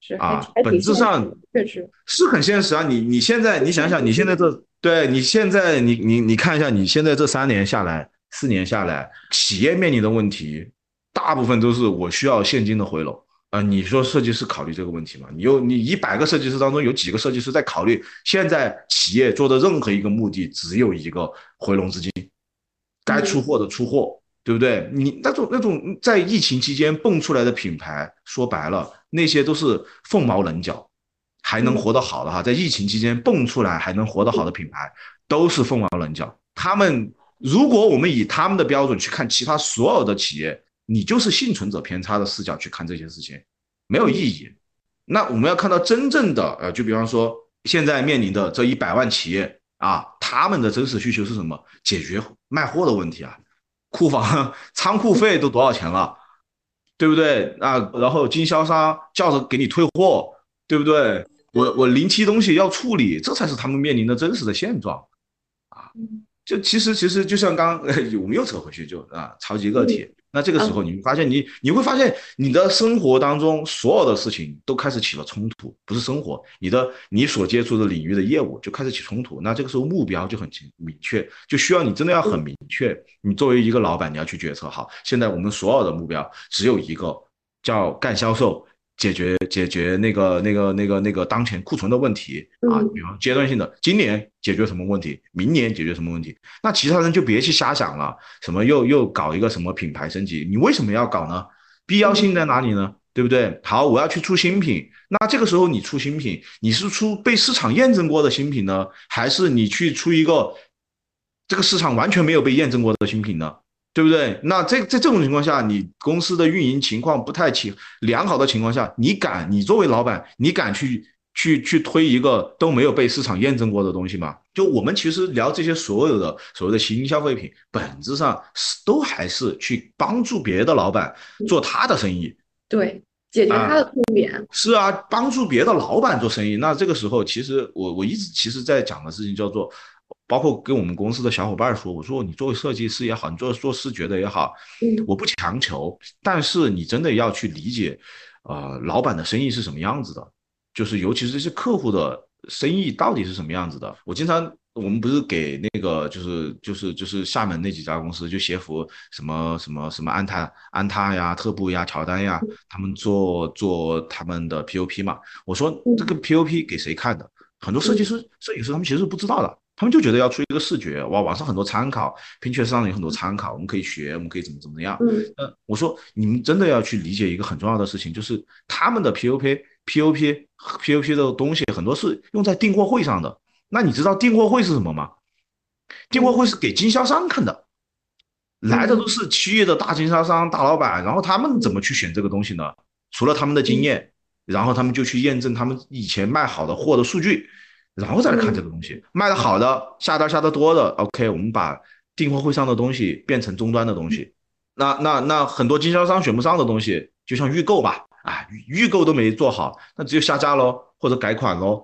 是啊，本质上确实是很现实啊！你你现在你想想，你现在这对你现在你你你看一下，你现在这三年下来，四年下来，企业面临的问题，大部分都是我需要现金的回笼。啊，你说设计师考虑这个问题吗？你有你一百个设计师当中有几个设计师在考虑现在企业做的任何一个目的只有一个回笼资金，该出货的出货，对不对？你那种那种在疫情期间蹦出来的品牌，说白了那些都是凤毛麟角，还能活得好的哈，在疫情期间蹦出来还能活得好的品牌都是凤毛麟角。他们如果我们以他们的标准去看其他所有的企业。你就是幸存者偏差的视角去看这些事情，没有意义。那我们要看到真正的，呃，就比方说现在面临的这一百万企业啊，他们的真实需求是什么？解决卖货的问题啊，库房 仓库费都多少钱了？对不对啊？然后经销商叫着给你退货，对不对？我我临期东西要处理，这才是他们面临的真实的现状啊！就其实其实就像刚我们又扯回去就啊，超级个体。那这个时候，你会发现，你你会发现，你的生活当中所有的事情都开始起了冲突，不是生活，你的你所接触的领域的业务就开始起冲突。那这个时候目标就很清明确，就需要你真的要很明确。你作为一个老板，你要去决策。好，现在我们所有的目标只有一个，叫干销售。解决解决那个那个那个那个当前库存的问题啊，比方阶段性的，今年解决什么问题，明年解决什么问题，那其他人就别去瞎想了，什么又又搞一个什么品牌升级，你为什么要搞呢？必要性在哪里呢？对不对？好，我要去出新品，那这个时候你出新品，你是出被市场验证过的新品呢，还是你去出一个这个市场完全没有被验证过的新品呢？对不对？那这在这种情况下，你公司的运营情况不太起良好的情况下，你敢？你作为老板，你敢去去去推一个都没有被市场验证过的东西吗？就我们其实聊这些所有的所谓的新消费品，本质上是都还是去帮助别的老板做他的生意，对，解决他的痛点。是啊，帮助别的老板做生意。那这个时候，其实我我一直其实在讲的事情叫做。包括跟我们公司的小伙伴说，我说你作为设计师也好，你做做视觉的也好，我不强求，但是你真的要去理解，呃，老板的生意是什么样子的，就是尤其是这些客户的生意到底是什么样子的。我经常，我们不是给那个就是就是就是厦门那几家公司，就协服什么什么什么安踏安踏呀、特步呀、乔丹呀，他们做做他们的 POP 嘛。我说这个 POP 给谁看的？很多设计师、摄影师他们其实是不知道的。他们就觉得要出一个视觉，哇，网上很多参考，拼确上有很多参考，我们可以学，我们可以怎么怎么样。嗯，呃，我说你们真的要去理解一个很重要的事情，就是他们的 POP、POP、POP 的东西很多是用在订货会上的。那你知道订货会是什么吗？订货会是给经销商看的，来的都是企业的大经销商、大老板，然后他们怎么去选这个东西呢？除了他们的经验，然后他们就去验证他们以前卖好的货的数据。然后再来看这个东西，卖的好的，下单下的多的，OK，我们把订货会上的东西变成终端的东西。那那那很多经销商选不上的东西，就像预购吧，啊，预购都没做好，那只有下架喽，或者改款喽，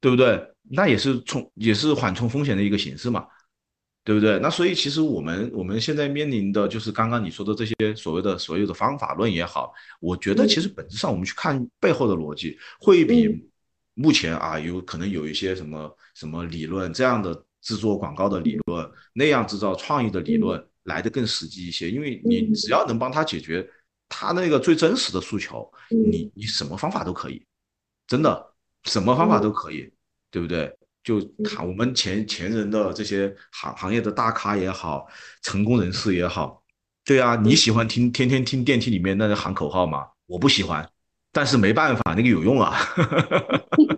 对不对？那也是冲也是缓冲风险的一个形式嘛，对不对？那所以其实我们我们现在面临的就是刚刚你说的这些所谓的所有的方法论也好，我觉得其实本质上我们去看背后的逻辑会比。目前啊，有可能有一些什么什么理论，这样的制作广告的理论，那样制造创意的理论来的更实际一些。因为你只要能帮他解决他那个最真实的诉求，你你什么方法都可以，真的什么方法都可以，对不对？就他我们前前人的这些行行业的大咖也好，成功人士也好，对啊，你喜欢听天天听电梯里面那个喊口号吗？我不喜欢。但是没办法，那个有用啊，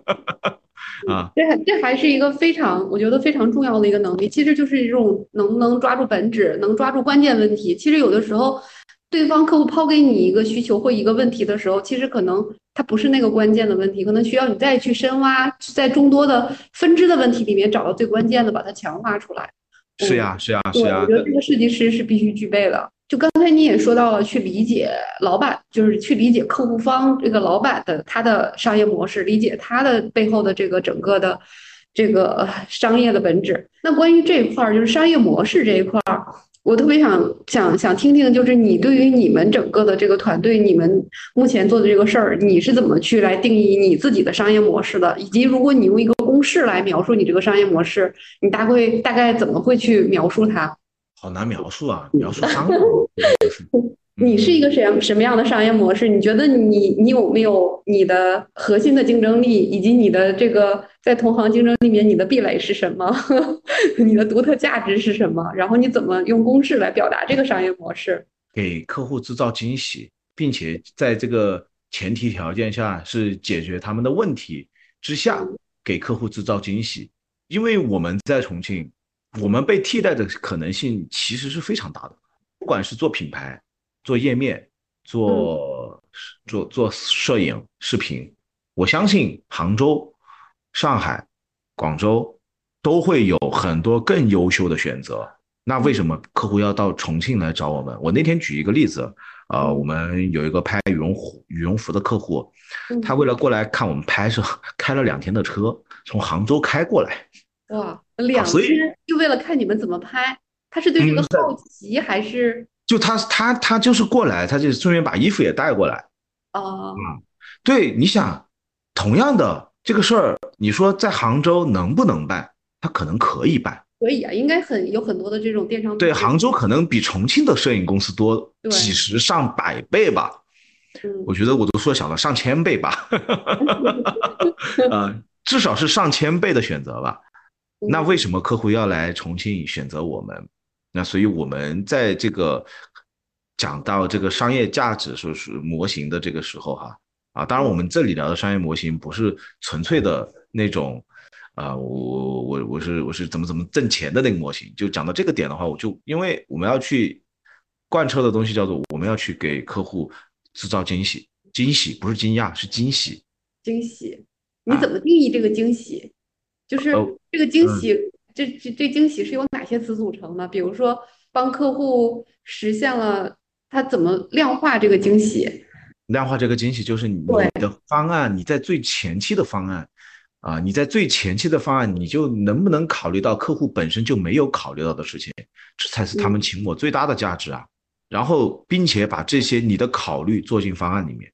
啊，这这还是一个非常，我觉得非常重要的一个能力，其实就是一种能不能抓住本质，能抓住关键问题。其实有的时候，对方客户抛给你一个需求或一个问题的时候，其实可能它不是那个关键的问题，可能需要你再去深挖，在众多的分支的问题里面找到最关键的，把它强化出来。是呀，是呀，是呀。我觉得这个设计师是必须具备的。就刚才你也说到了，去理解老板，就是去理解客户方这个老板的他的商业模式，理解他的背后的这个整个的这个商业的本质。那关于这一块儿，就是商业模式这一块儿，我特别想想想听听，就是你对于你们整个的这个团队，你们目前做的这个事儿，你是怎么去来定义你自己的商业模式的？以及如果你用一个公式来描述你这个商业模式，你大概大概怎么会去描述它？好难描述啊！描述商业，你是一个什样什么样的商业模式？你觉得你你有没有你的核心的竞争力，以及你的这个在同行竞争里面你的壁垒是什么？你的独特价值是什么？然后你怎么用公式来表达这个商业模式？给客户制造惊喜，并且在这个前提条件下是解决他们的问题之下，给客户制造惊喜。因为我们在重庆。我们被替代的可能性其实是非常大的，不管是做品牌、做页面、做做做摄影、视频，我相信杭州、上海、广州都会有很多更优秀的选择。那为什么客户要到重庆来找我们？我那天举一个例子，呃，我们有一个拍羽绒服羽绒服的客户，他为了过来看我们拍摄，开了两天的车从杭州开过来。哇，两天就为了看你们怎么拍？他是对这个好奇还是？就他他他就是过来，他就顺便把衣服也带过来。哦，嗯，对，你想，同样的这个事儿，你说在杭州能不能办？他可能可以办。可以啊，应该很有很多的这种电商。对，杭州可能比重庆的摄影公司多几十上百倍吧。嗯，我觉得我都缩小了上千倍吧。呃，至少是上千倍的选择吧。那为什么客户要来重庆选择我们？那所以我们在这个讲到这个商业价值说是模型的这个时候哈啊，当然我们这里聊的商业模型不是纯粹的那种啊，我我我是我是怎么怎么挣钱的那个模型。就讲到这个点的话，我就因为我们要去贯彻的东西叫做我们要去给客户制造惊喜，惊喜不是惊讶是惊喜，惊喜，你怎么定义这个惊喜？就是这个惊喜，这这这惊喜是由哪些词组成呢？比如说，帮客户实现了他怎么量化这个惊喜？量化这个惊喜就是你的方案，你在最前期的方案啊，你在最前期的方案，你就能不能考虑到客户本身就没有考虑到的事情？这才是他们请我最大的价值啊！然后，并且把这些你的考虑做进方案里面，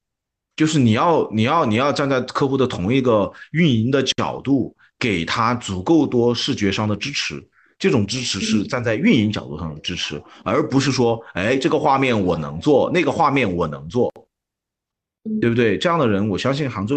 就是你要你要你要站在客户的同一个运营的角度。给他足够多视觉上的支持，这种支持是站在运营角度上的支持，而不是说，哎，这个画面我能做，那个画面我能做，对不对？这样的人，我相信杭州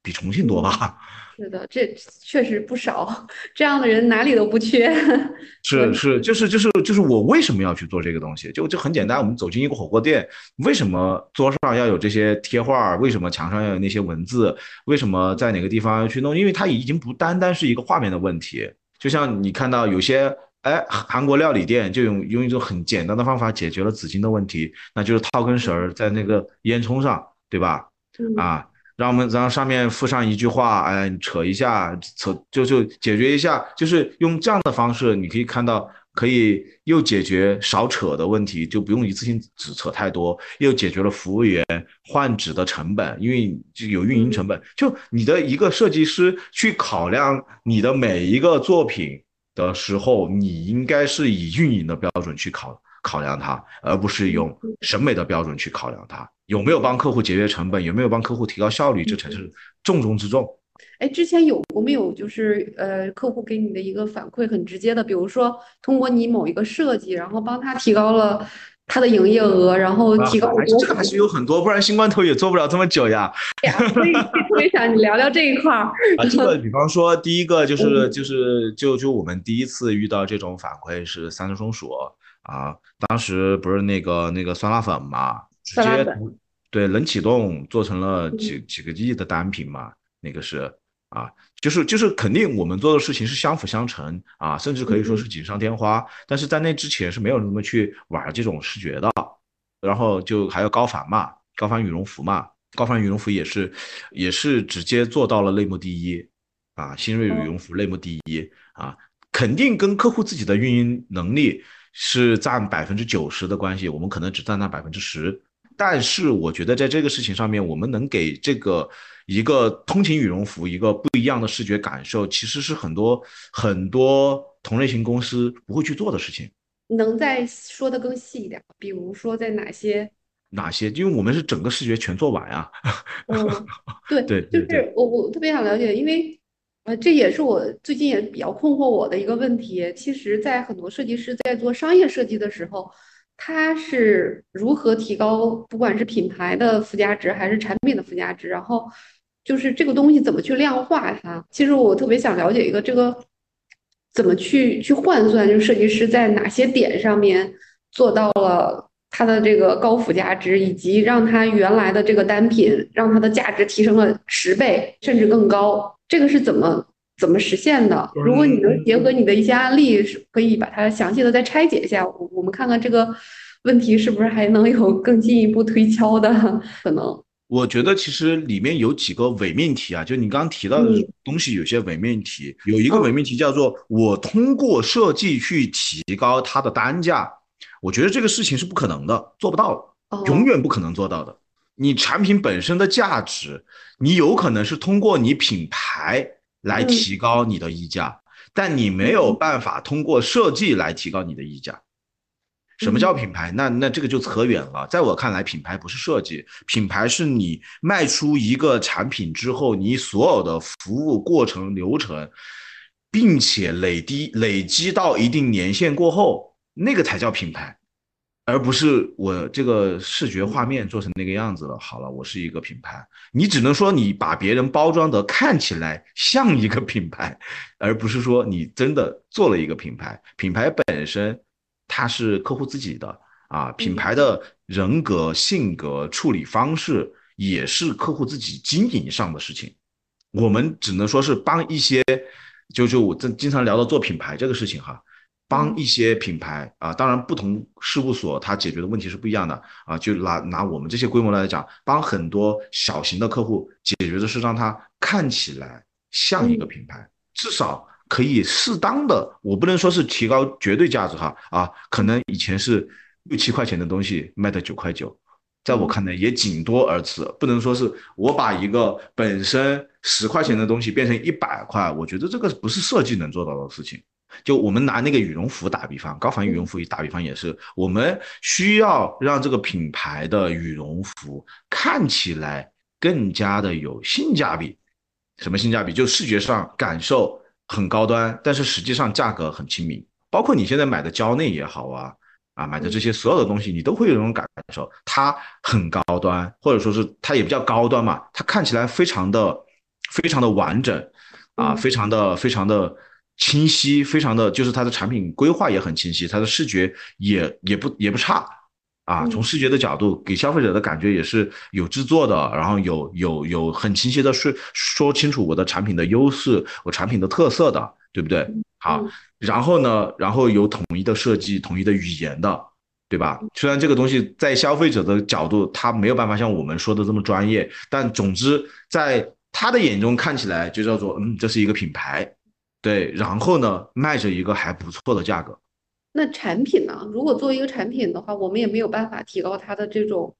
比重庆多吧。是的，这确实不少。这样的人哪里都不缺。是是，就是就是就是我为什么要去做这个东西？就就很简单，我们走进一个火锅店，为什么桌上要有这些贴画？为什么墙上要有那些文字？为什么在哪个地方要去弄？因为它已经不单单是一个画面的问题。就像你看到有些哎韩国料理店，就用用一种很简单的方法解决了纸巾的问题，那就是套根绳儿在那个烟囱上，对吧？啊。让我们然后上面附上一句话，哎，扯一下，扯就就解决一下，就是用这样的方式，你可以看到，可以又解决少扯的问题，就不用一次性纸扯太多，又解决了服务员换纸的成本，因为就有运营成本。就你的一个设计师去考量你的每一个作品的时候，你应该是以运营的标准去考考量它，而不是用审美的标准去考量它。有没有帮客户节约成本？有没有帮客户提高效率？这才是重中之重。哎，之前有我们有？就是呃，客户给你的一个反馈很直接的，比如说通过你某一个设计，然后帮他提高了他的营业额，然后提高了。这个还是有很多，不然新冠头也做不了这么久呀。呀，所以特别想你聊聊这一块儿。啊，这个比方说，第一个就是就是就就我们第一次遇到这种反馈是三只松鼠啊，当时不是那个那个酸辣粉嘛。直接对冷启动做成了几几个亿的单品嘛？那个是啊，就是就是肯定我们做的事情是相辅相成啊，甚至可以说是锦上添花。但是在那之前是没有人这么去玩这种视觉的。然后就还有高凡嘛，高凡羽绒服嘛，高凡羽绒服也是也是直接做到了类目第一啊，新锐羽绒服类目第一啊，肯定跟客户自己的运营能力是占百分之九十的关系，我们可能只占那百分之十。但是我觉得在这个事情上面，我们能给这个一个通勤羽绒服一个不一样的视觉感受，其实是很多很多同类型公司不会去做的事情。能再说的更细一点，比如说在哪些哪些？因为我们是整个视觉全做完啊。嗯，对对，就是我我特别想了解，因为呃，这也是我最近也比较困惑我的一个问题。其实，在很多设计师在做商业设计的时候。它是如何提高，不管是品牌的附加值还是产品的附加值，然后就是这个东西怎么去量化它？其实我特别想了解一个这个怎么去去换算，就是设计师在哪些点上面做到了它的这个高附加值，以及让它原来的这个单品让它的价值提升了十倍甚至更高，这个是怎么？怎么实现的？如果你能结合你的一些案例，是可以把它详细的再拆解一下，我我们看看这个问题是不是还能有更进一步推敲的可能。我觉得其实里面有几个伪命题啊，就你刚刚提到的东西，有些伪命题，有一个伪命题叫做我通过设计去提高它的单价，我觉得这个事情是不可能的，做不到。永远不可能做到的。你产品本身的价值，你有可能是通过你品牌来提高你的溢价，但你没有办法通过设计来提高你的溢价。什么叫品牌？那那这个就扯远了。在我看来，品牌不是设计，品牌是你卖出一个产品之后，你所有的服务过程流程，并且累积累积到一定年限过后，那个才叫品牌，而不是我这个视觉画面做成那个样子了。好了，我是一个品牌，你只能说你把别人包装的看起来像一个品牌，而不是说你真的做了一个品牌。品牌本身。它是客户自己的啊，品牌的人格、性格、处理方式也是客户自己经营上的事情。我们只能说是帮一些，就就我这经常聊到做品牌这个事情哈，帮一些品牌啊，当然不同事务所它解决的问题是不一样的啊。就拿拿我们这些规模来讲，帮很多小型的客户解决的是让它看起来像一个品牌，至少。可以适当的，我不能说是提高绝对价值哈啊，可能以前是六七块钱的东西卖到九块九，在我看来也仅多而此，不能说是我把一个本身十块钱的东西变成一百块，我觉得这个不是设计能做到的事情。就我们拿那个羽绒服打比方，高仿羽绒服打比方也是，我们需要让这个品牌的羽绒服看起来更加的有性价比。什么性价比？就视觉上感受。很高端，但是实际上价格很亲民。包括你现在买的蕉内也好啊，啊买的这些所有的东西，你都会有这种感受，它很高端，或者说是它也比较高端嘛，它看起来非常的非常的完整啊，非常的非常的清晰，非常的就是它的产品规划也很清晰，它的视觉也也不也不差。啊，从视觉的角度给消费者的感觉也是有制作的，然后有有有很清晰的说说清楚我的产品的优势，我产品的特色的，对不对？好，然后呢，然后有统一的设计、统一的语言的，对吧？虽然这个东西在消费者的角度，他没有办法像我们说的这么专业，但总之在他的眼中看起来就叫做嗯，这是一个品牌，对，然后呢，卖着一个还不错的价格。那产品呢？如果作为一个产品的话，我们也没有办法提高它的这种，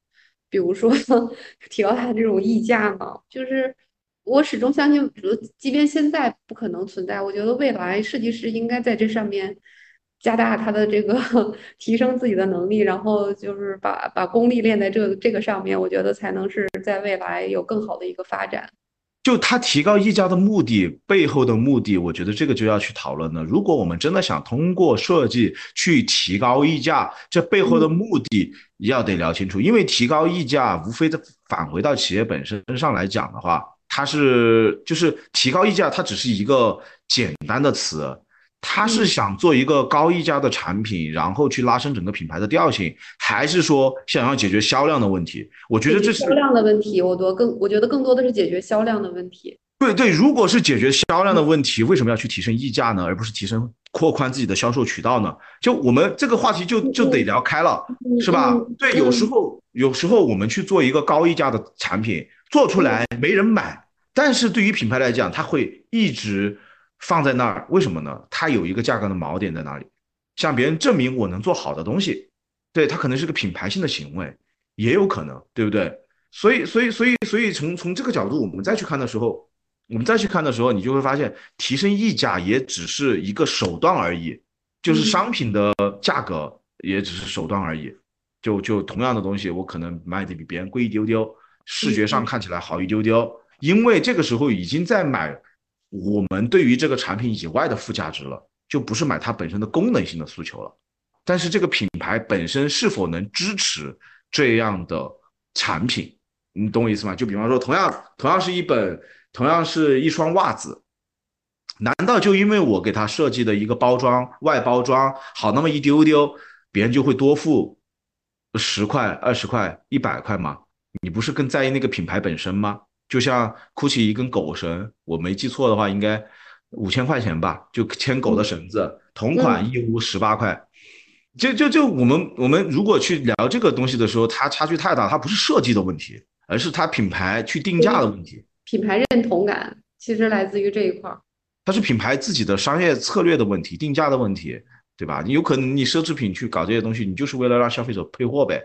比如说 提高它的这种溢价嘛。就是我始终相信，即便现在不可能存在，我觉得未来设计师应该在这上面加大他的这个 提升自己的能力，然后就是把把功力练在这这个上面，我觉得才能是在未来有更好的一个发展。就它提高溢价的目的背后的目的，我觉得这个就要去讨论了。如果我们真的想通过设计去提高溢价，这背后的目的要得聊清楚。因为提高溢价，无非的返回到企业本身上来讲的话，它是就是提高溢价，它只是一个简单的词。他是想做一个高溢价的产品，然后去拉升整个品牌的调性，还是说想要解决销量的问题？我觉得这是销量的问题，我多更，我觉得更多的是解决销量的问题。对对，如果是解决销量的问题，为什么要去提升溢价呢？而不是提升扩宽自己的销售渠道呢？就我们这个话题就就得聊开了，是吧？对，有时候有时候我们去做一个高溢价的产品，做出来没人买，但是对于品牌来讲，它会一直。放在那儿，为什么呢？它有一个价格的锚点在哪里，向别人证明我能做好的东西，对它可能是个品牌性的行为，也有可能，对不对？所以，所以，所以，所以从从这个角度，我们再去看的时候，我们再去看的时候，你就会发现，提升溢价也只是一个手段而已，就是商品的价格也只是手段而已。就就同样的东西，我可能卖的比别人贵一丢丢，视觉上看起来好一丢丢，因为这个时候已经在买。我们对于这个产品以外的附加值了，就不是买它本身的功能性的诉求了。但是这个品牌本身是否能支持这样的产品，你懂我意思吗？就比方说，同样同样是一本，同样是一双袜子，难道就因为我给它设计的一个包装外包装好那么一丢丢，别人就会多付十块、二十块、一百块吗？你不是更在意那个品牌本身吗？就像 GUCCI 一根狗绳，我没记错的话，应该五千块钱吧，就牵狗的绳子，同款义乌十八块。就就就我们我们如果去聊这个东西的时候，它差距太大，它不是设计的问题，而是它品牌去定价的问题。品牌认同感其实来自于这一块儿，它是品牌自己的商业策略的问题，定价的问题，对吧？你有可能你奢侈品去搞这些东西，你就是为了让消费者配货呗，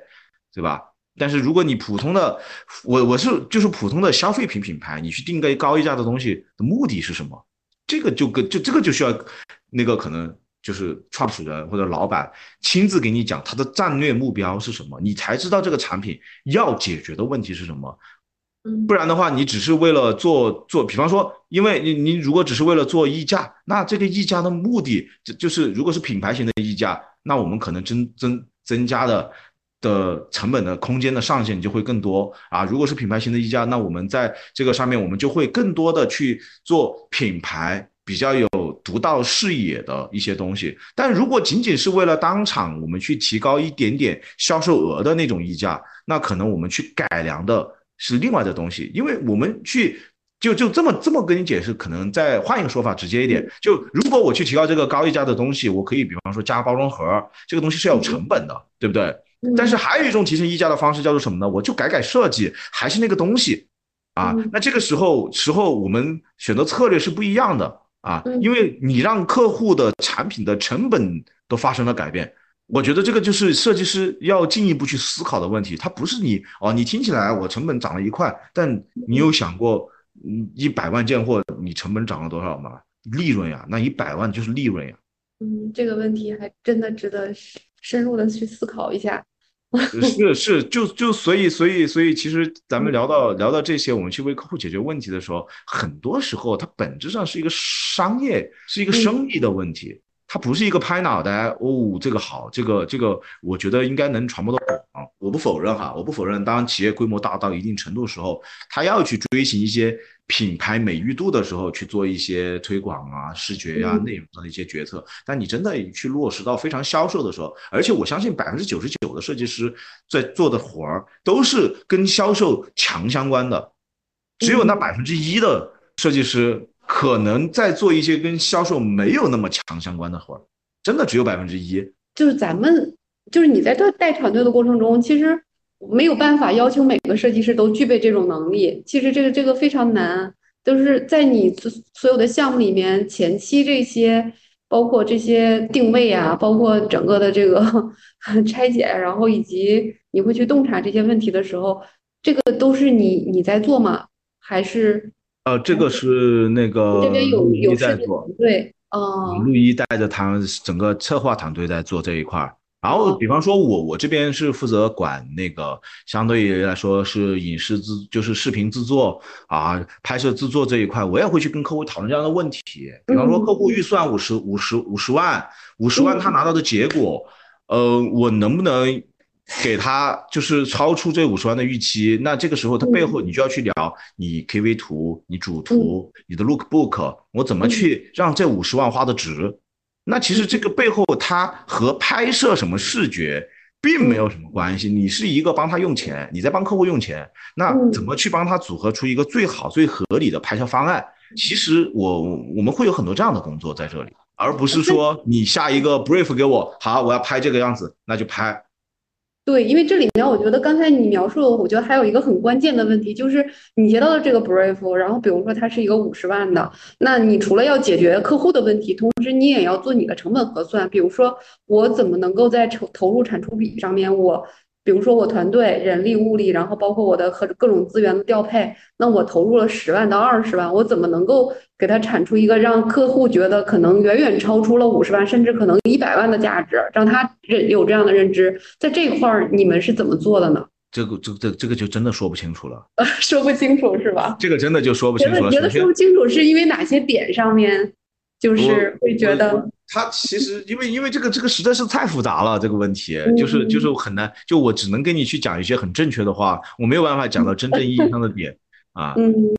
对吧？但是如果你普通的，我我是就是普通的消费品品牌，你去定个高溢价的东西的目的是什么？这个就跟就这个就需要那个可能就是创始人或者老板亲自给你讲他的战略目标是什么，你才知道这个产品要解决的问题是什么。不然的话，你只是为了做做，比方说，因为你你如果只是为了做溢价，那这个溢价的目的就就是如果是品牌型的溢价，那我们可能增增增加的的成本的空间的上限就会更多啊。如果是品牌型的溢价，那我们在这个上面我们就会更多的去做品牌比较有独到视野的一些东西。但如果仅仅是为了当场我们去提高一点点销售额的那种溢价，那可能我们去改良的。是另外的东西，因为我们去就就这么这么跟你解释，可能再换一个说法直接一点，就如果我去提高这个高溢价的东西，我可以比方说加包装盒，这个东西是要有成本的，对不对？但是还有一种提升溢价的方式叫做什么呢？我就改改设计，还是那个东西啊。那这个时候时候我们选择策略是不一样的啊，因为你让客户的产品的成本都发生了改变。我觉得这个就是设计师要进一步去思考的问题，它不是你哦，你听起来我成本涨了一块，但你有想过，嗯，一百万件货你成本涨了多少吗？利润呀，那一百万就是利润呀。嗯，这个问题还真的值得深入的去思考一下。是是，就就所以所以所以，其实咱们聊到聊到这些，我们去为客户解决问题的时候，很多时候它本质上是一个商业，是一个生意的问题。它不是一个拍脑袋哦，这个好，这个这个，我觉得应该能传播到广。我不否认哈，我不否认，当企业规模大到一定程度的时候，他要去追寻一些品牌美誉度的时候，去做一些推广啊、视觉呀、内容上的一些决策。但你真的去落实到非常销售的时候，而且我相信百分之九十九的设计师在做的活儿都是跟销售强相关的，只有那百分之一的设计师。可能在做一些跟销售没有那么强相关的活儿，真的只有百分之一。就是咱们，就是你在带带团队的过程中，其实没有办法要求每个设计师都具备这种能力。其实这个这个非常难，就是在你所所有的项目里面前期这些，包括这些定位啊，包括整个的这个 拆解，然后以及你会去洞察这些问题的时候，这个都是你你在做吗？还是？呃，这个是那个这边有有在做，对，哦，陆一带着他整个策划团队在做这一块儿。然后，比方说我我这边是负责管那个，相对于来说是影视制，就是视频制作啊，拍摄制作这一块，我也会去跟客户讨论这样的问题。比方说，客户预算五十五十五十万，五十万他拿到的结果，呃，我能不能？给他就是超出这五十万的预期，那这个时候他背后你就要去聊你 KV 图、你主图、你的 Lookbook，我怎么去让这五十万花的值？那其实这个背后它和拍摄什么视觉并没有什么关系，你是一个帮他用钱，你在帮客户用钱，那怎么去帮他组合出一个最好最合理的拍摄方案？其实我我们会有很多这样的工作在这里，而不是说你下一个 brief 给我，好，我要拍这个样子，那就拍。对，因为这里面我觉得刚才你描述的，我觉得还有一个很关键的问题，就是你接到的这个 brief，然后比如说它是一个五十万的，那你除了要解决客户的问题，同时你也要做你的成本核算，比如说我怎么能够在投投入产出比上面我。比如说我团队人力物力，然后包括我的和各种资源的调配，那我投入了十万到二十万，我怎么能够给他产出一个让客户觉得可能远远超出了五十万，甚至可能一百万的价值，让他认有这样的认知，在这块儿你们是怎么做的呢？这个这这这个就真的说不清楚了，说不清楚是吧？这个真的就说不清楚了。觉得说不清楚是因为哪些点上面？就是会觉得他其实因为因为这个这个实在是太复杂了，这个问题就是就是很难，就我只能跟你去讲一些很正确的话，我没有办法讲到真正意义上的点啊，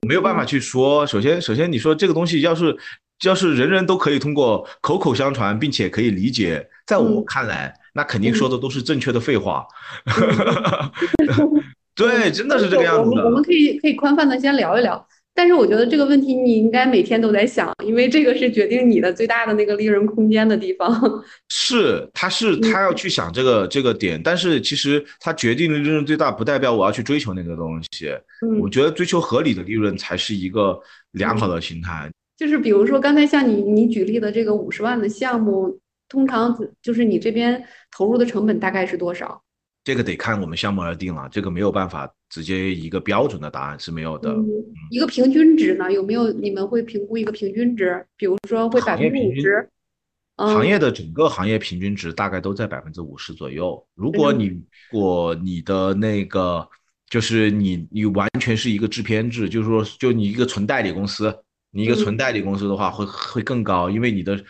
没有办法去说。首先首先你说这个东西要是要是人人都可以通过口口相传，并且可以理解，在我看来，那肯定说的都是正确的废话。对，真的是这个样子的。我们可以可以宽泛的先聊一聊。但是我觉得这个问题你应该每天都在想，因为这个是决定你的最大的那个利润空间的地方。是，他是他要去想这个这个点，但是其实他决定的利润最大，不代表我要去追求那个东西。嗯，我觉得追求合理的利润才是一个良好的心态。就是比如说刚才像你你举例的这个五十万的项目，通常就是你这边投入的成本大概是多少？这个得看我们项目而定了，这个没有办法直接一个标准的答案是没有的。嗯，一个平均值呢？有没有你们会评估一个平均值？比如说会百分之五十？行业的整个行业平均值大概都在百分之五十左右。如果你如果你的那个就是你你完全是一个制片制，就是说就你一个纯代理公司，你一个纯代理公司的话会会更高，因为你的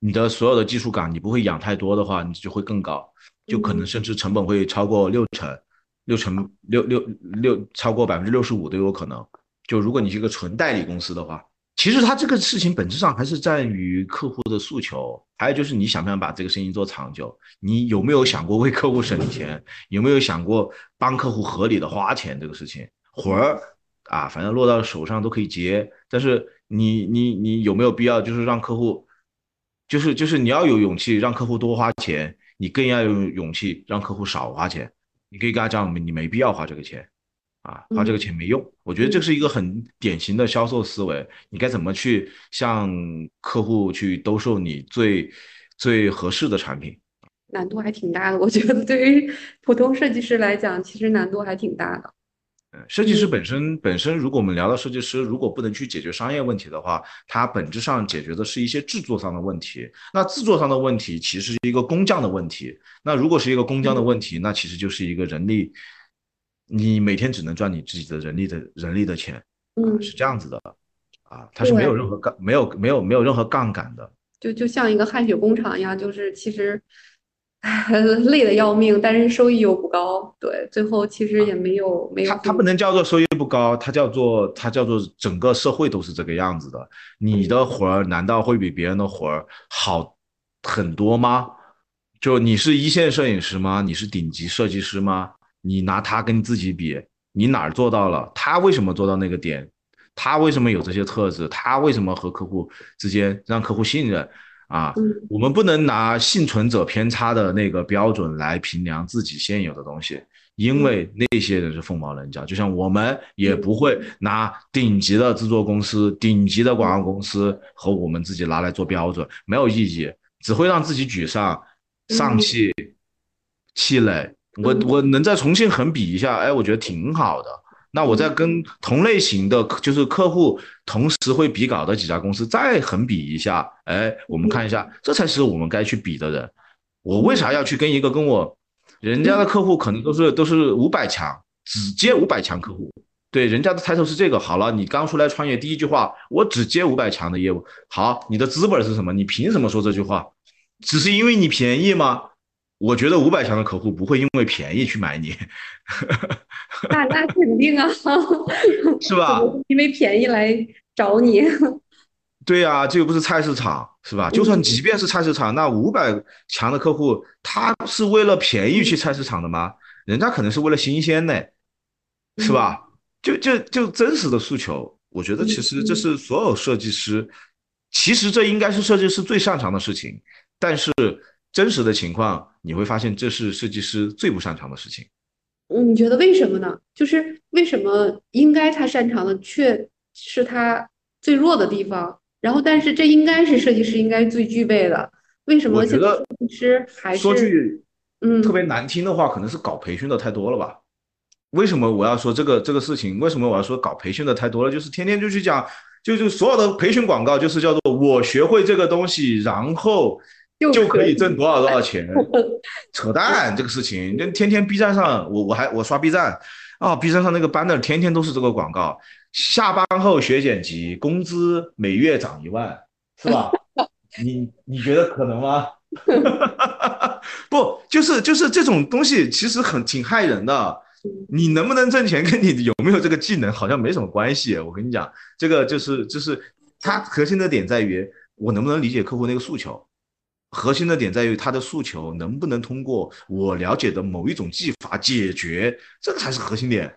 你的所有的技术岗你不会养太多的话，你就会更高。就可能甚至成本会超过六成，六成六六六超过百分之六十五都有可能。就如果你是一个纯代理公司的话，其实它这个事情本质上还是在于客户的诉求，还有就是你想不想把这个生意做长久，你有没有想过为客户省钱，有没有想过帮客户合理的花钱这个事情？活儿啊，反正落到手上都可以接，但是你你你有没有必要就是让客户，就是就是你要有勇气让客户多花钱。你更要有勇气让客户少花钱，你可以跟他讲，你没必要花这个钱，啊，花这个钱没用。我觉得这是一个很典型的销售思维。你该怎么去向客户去兜售你最最合适的产品？难度还挺大的，我觉得对于普通设计师来讲，其实难度还挺大的。设计师本身本身，如果我们聊到设计师，如果不能去解决商业问题的话，它本质上解决的是一些制作上的问题。那制作上的问题其实是一个工匠的问题。那如果是一个工匠的问题，那其实就是一个人力，你每天只能赚你自己的人力的人力的钱，嗯，是这样子的，啊，它是没有任何杠，没有没有没有任何杠杆的，就就像一个汗血工厂一样，就是其实。累的要命，但是收益又不高，对，最后其实也没有没有。它它不能叫做收益不高，它叫做它叫做整个社会都是这个样子的。你的活儿难道会比别人的活儿好很多吗？就你是一线摄影师吗？你是顶级设计师吗？你拿他跟自己比，你哪儿做到了？他为什么做到那个点？他为什么有这些特质？他为什么和客户之间让客户信任？啊，我们不能拿幸存者偏差的那个标准来评量自己现有的东西，因为那些人是凤毛麟角。就像我们也不会拿顶级的制作公司、顶级的广告公司和我们自己拿来做标准，没有意义，只会让自己沮丧、丧气、气馁。我我能再重新横比一下，哎，我觉得挺好的。那我再跟同类型的，就是客户同时会比稿的几家公司再横比一下，哎，我们看一下，这才是我们该去比的人。我为啥要去跟一个跟我，人家的客户可能都是都是五百强，只接五百强客户，对，人家的 title 是这个。好了，你刚出来创业，第一句话，我只接五百强的业务。好，你的资本是什么？你凭什么说这句话？只是因为你便宜吗？我觉得五百强的客户不会因为便宜去买你，那那肯定啊，是吧？因为便宜来找你。对呀，这又不是菜市场，是吧？就算即便是菜市场，那五百强的客户，他是为了便宜去菜市场的吗？人家可能是为了新鲜呢，是吧？就就就真实的诉求，我觉得其实这是所有设计师，其实这应该是设计师最擅长的事情，但是。真实的情况，你会发现这是设计师最不擅长的事情。你觉得为什么呢？就是为什么应该他擅长的，却是他最弱的地方？然后，但是这应该是设计师应该最具备的。为什么？觉得设计师还是说句嗯特别难听的话，可能是搞培训的太多了吧？为什么我要说这个这个事情？为什么我要说搞培训的太多了？就是天天就去讲，就就所有的培训广告就是叫做我学会这个东西，然后。就可以挣多少多少钱？扯淡！这个事情，那天天 B 站上，我我还我刷 B 站啊，B 站上那个 banner 天天都是这个广告。下班后学剪辑，工资每月涨一万，是吧？你你觉得可能吗？不，就是就是这种东西，其实很挺害人的。你能不能挣钱，跟你有没有这个技能好像没什么关系。我跟你讲，这个就是就是它核心的点在于，我能不能理解客户那个诉求。核心的点在于他的诉求能不能通过我了解的某一种技法解决，这个才是核心点。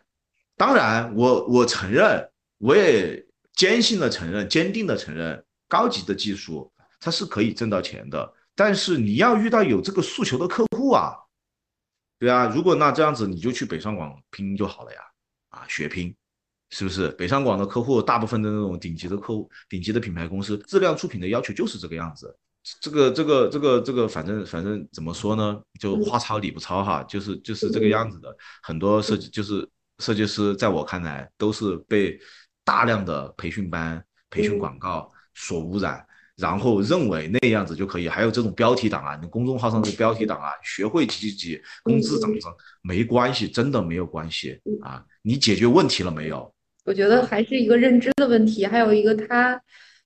当然，我我承认，我也坚信的承认，坚定的承认，高级的技术它是可以挣到钱的。但是你要遇到有这个诉求的客户啊，对啊，如果那这样子你就去北上广拼就好了呀，啊，血拼，是不是？北上广的客户大部分的那种顶级的客户、顶级的品牌公司，质量出品的要求就是这个样子。这个这个这个这个，反正反正怎么说呢？就话糙理不糙哈，就是就是这个样子的。很多设计就是设计师，在我看来都是被大量的培训班、培训广告所污染。然后认为那样子就可以，还有这种标题党啊，你公众号上的标题党啊，学会几几几，工资涨涨，没关系，真的没有关系啊，你解决问题了没有？我觉得还是一个认知的问题，还有一个他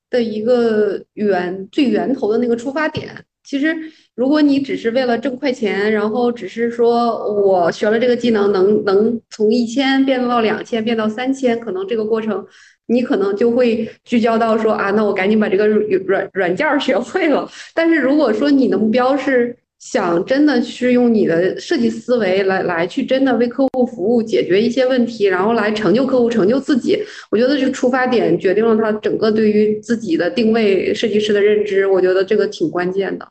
的一个源最源头的那个出发点。其实，如果你只是为了挣快钱，然后只是说我学了这个技能，能能从一千变到两千，变到三千，可能这个过程。你可能就会聚焦到说啊，那我赶紧把这个软软件学会了。但是如果说你的目标是想真的是用你的设计思维来来去真的为客户服务，解决一些问题，然后来成就客户、成就自己，我觉得这出发点决定了他整个对于自己的定位、设计师的认知。我觉得这个挺关键的。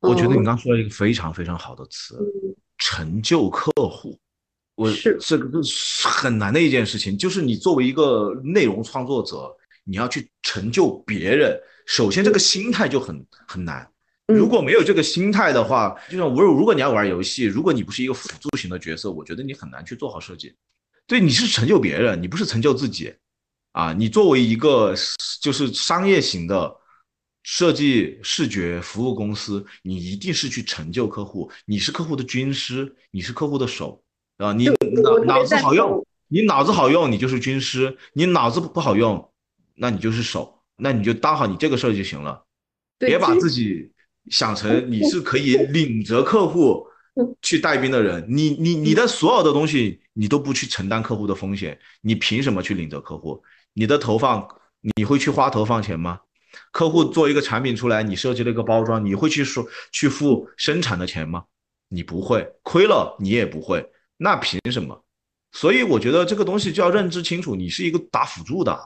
我觉得你刚说了一个非常非常好的词，成就客户。我是这个是很难的一件事情，就是你作为一个内容创作者，你要去成就别人，首先这个心态就很很难。如果没有这个心态的话，就像我如果你要玩游戏，如果你不是一个辅助型的角色，我觉得你很难去做好设计。对，你是成就别人，你不是成就自己啊！你作为一个就是商业型的设计视觉服务公司，你一定是去成就客户，你是客户的军师，你是客户的手。啊，你脑脑子好用，你脑子好用，你就是军师；你脑子不好用，那你就是手，那你就当好你这个事儿就行了。别把自己想成你是可以领着客户去带兵的人，你你你的所有的东西你都不去承担客户的风险，你凭什么去领着客户？你的投放你会去花投放钱吗？客户做一个产品出来，你设计了一个包装，你会去说去付生产的钱吗？你不会，亏了你也不会。那凭什么？所以我觉得这个东西就要认知清楚，你是一个打辅助的，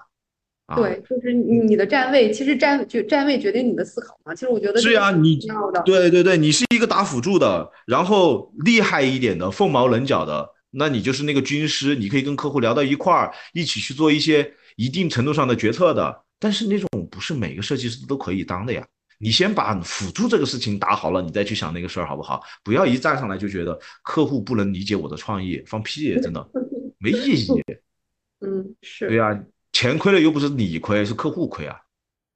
啊，对，就是你的站位，其实站就站位决定你的思考嘛。其实我觉得是啊，你对对对，你是一个打辅助的，然后厉害一点的，凤毛麟角的，那你就是那个军师，你可以跟客户聊到一块儿，一起去做一些一定程度上的决策的。但是那种不是每个设计师都可以当的呀。你先把辅助这个事情打好了，你再去想那个事儿好不好？不要一站上来就觉得客户不能理解我的创意，放屁，真的没意义。嗯，是对呀，钱亏了又不是你亏，是客户亏啊。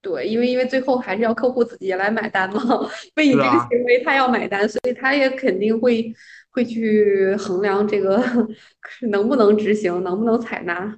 对，因为因为最后还是要客户自己来买单嘛，为你这个行为他要买单，所以他也肯定会会去衡量这个 能不能执行，能不能采纳。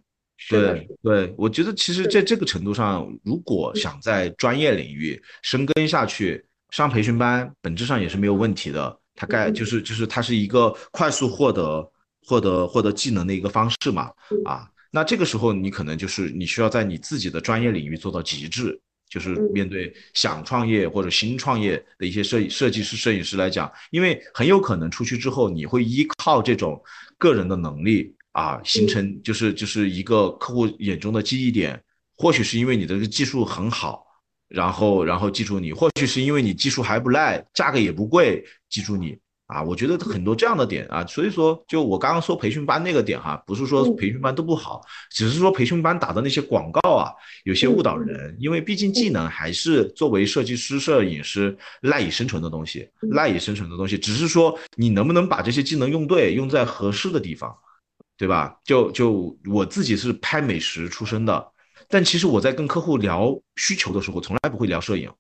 对对，我觉得其实在这个程度上，如果想在专业领域深耕下去，上培训班本质上也是没有问题的。它该就是就是它是一个快速获得获得获得技能的一个方式嘛。啊，那这个时候你可能就是你需要在你自己的专业领域做到极致，就是面对想创业或者新创业的一些设设计师、摄影师来讲，因为很有可能出去之后你会依靠这种个人的能力。啊，形成就是就是一个客户眼中的记忆点，或许是因为你的技术很好，然后然后记住你，或许是因为你技术还不赖，价格也不贵，记住你啊。我觉得很多这样的点啊，所以说就我刚刚说培训班那个点哈，不是说培训班都不好，只是说培训班打的那些广告啊，有些误导人，因为毕竟技能还是作为设计师、摄影师赖以生存的东西，赖以生存的东西，只是说你能不能把这些技能用对，用在合适的地方。对吧？就就我自己是拍美食出身的，但其实我在跟客户聊需求的时候，从来不会聊摄影，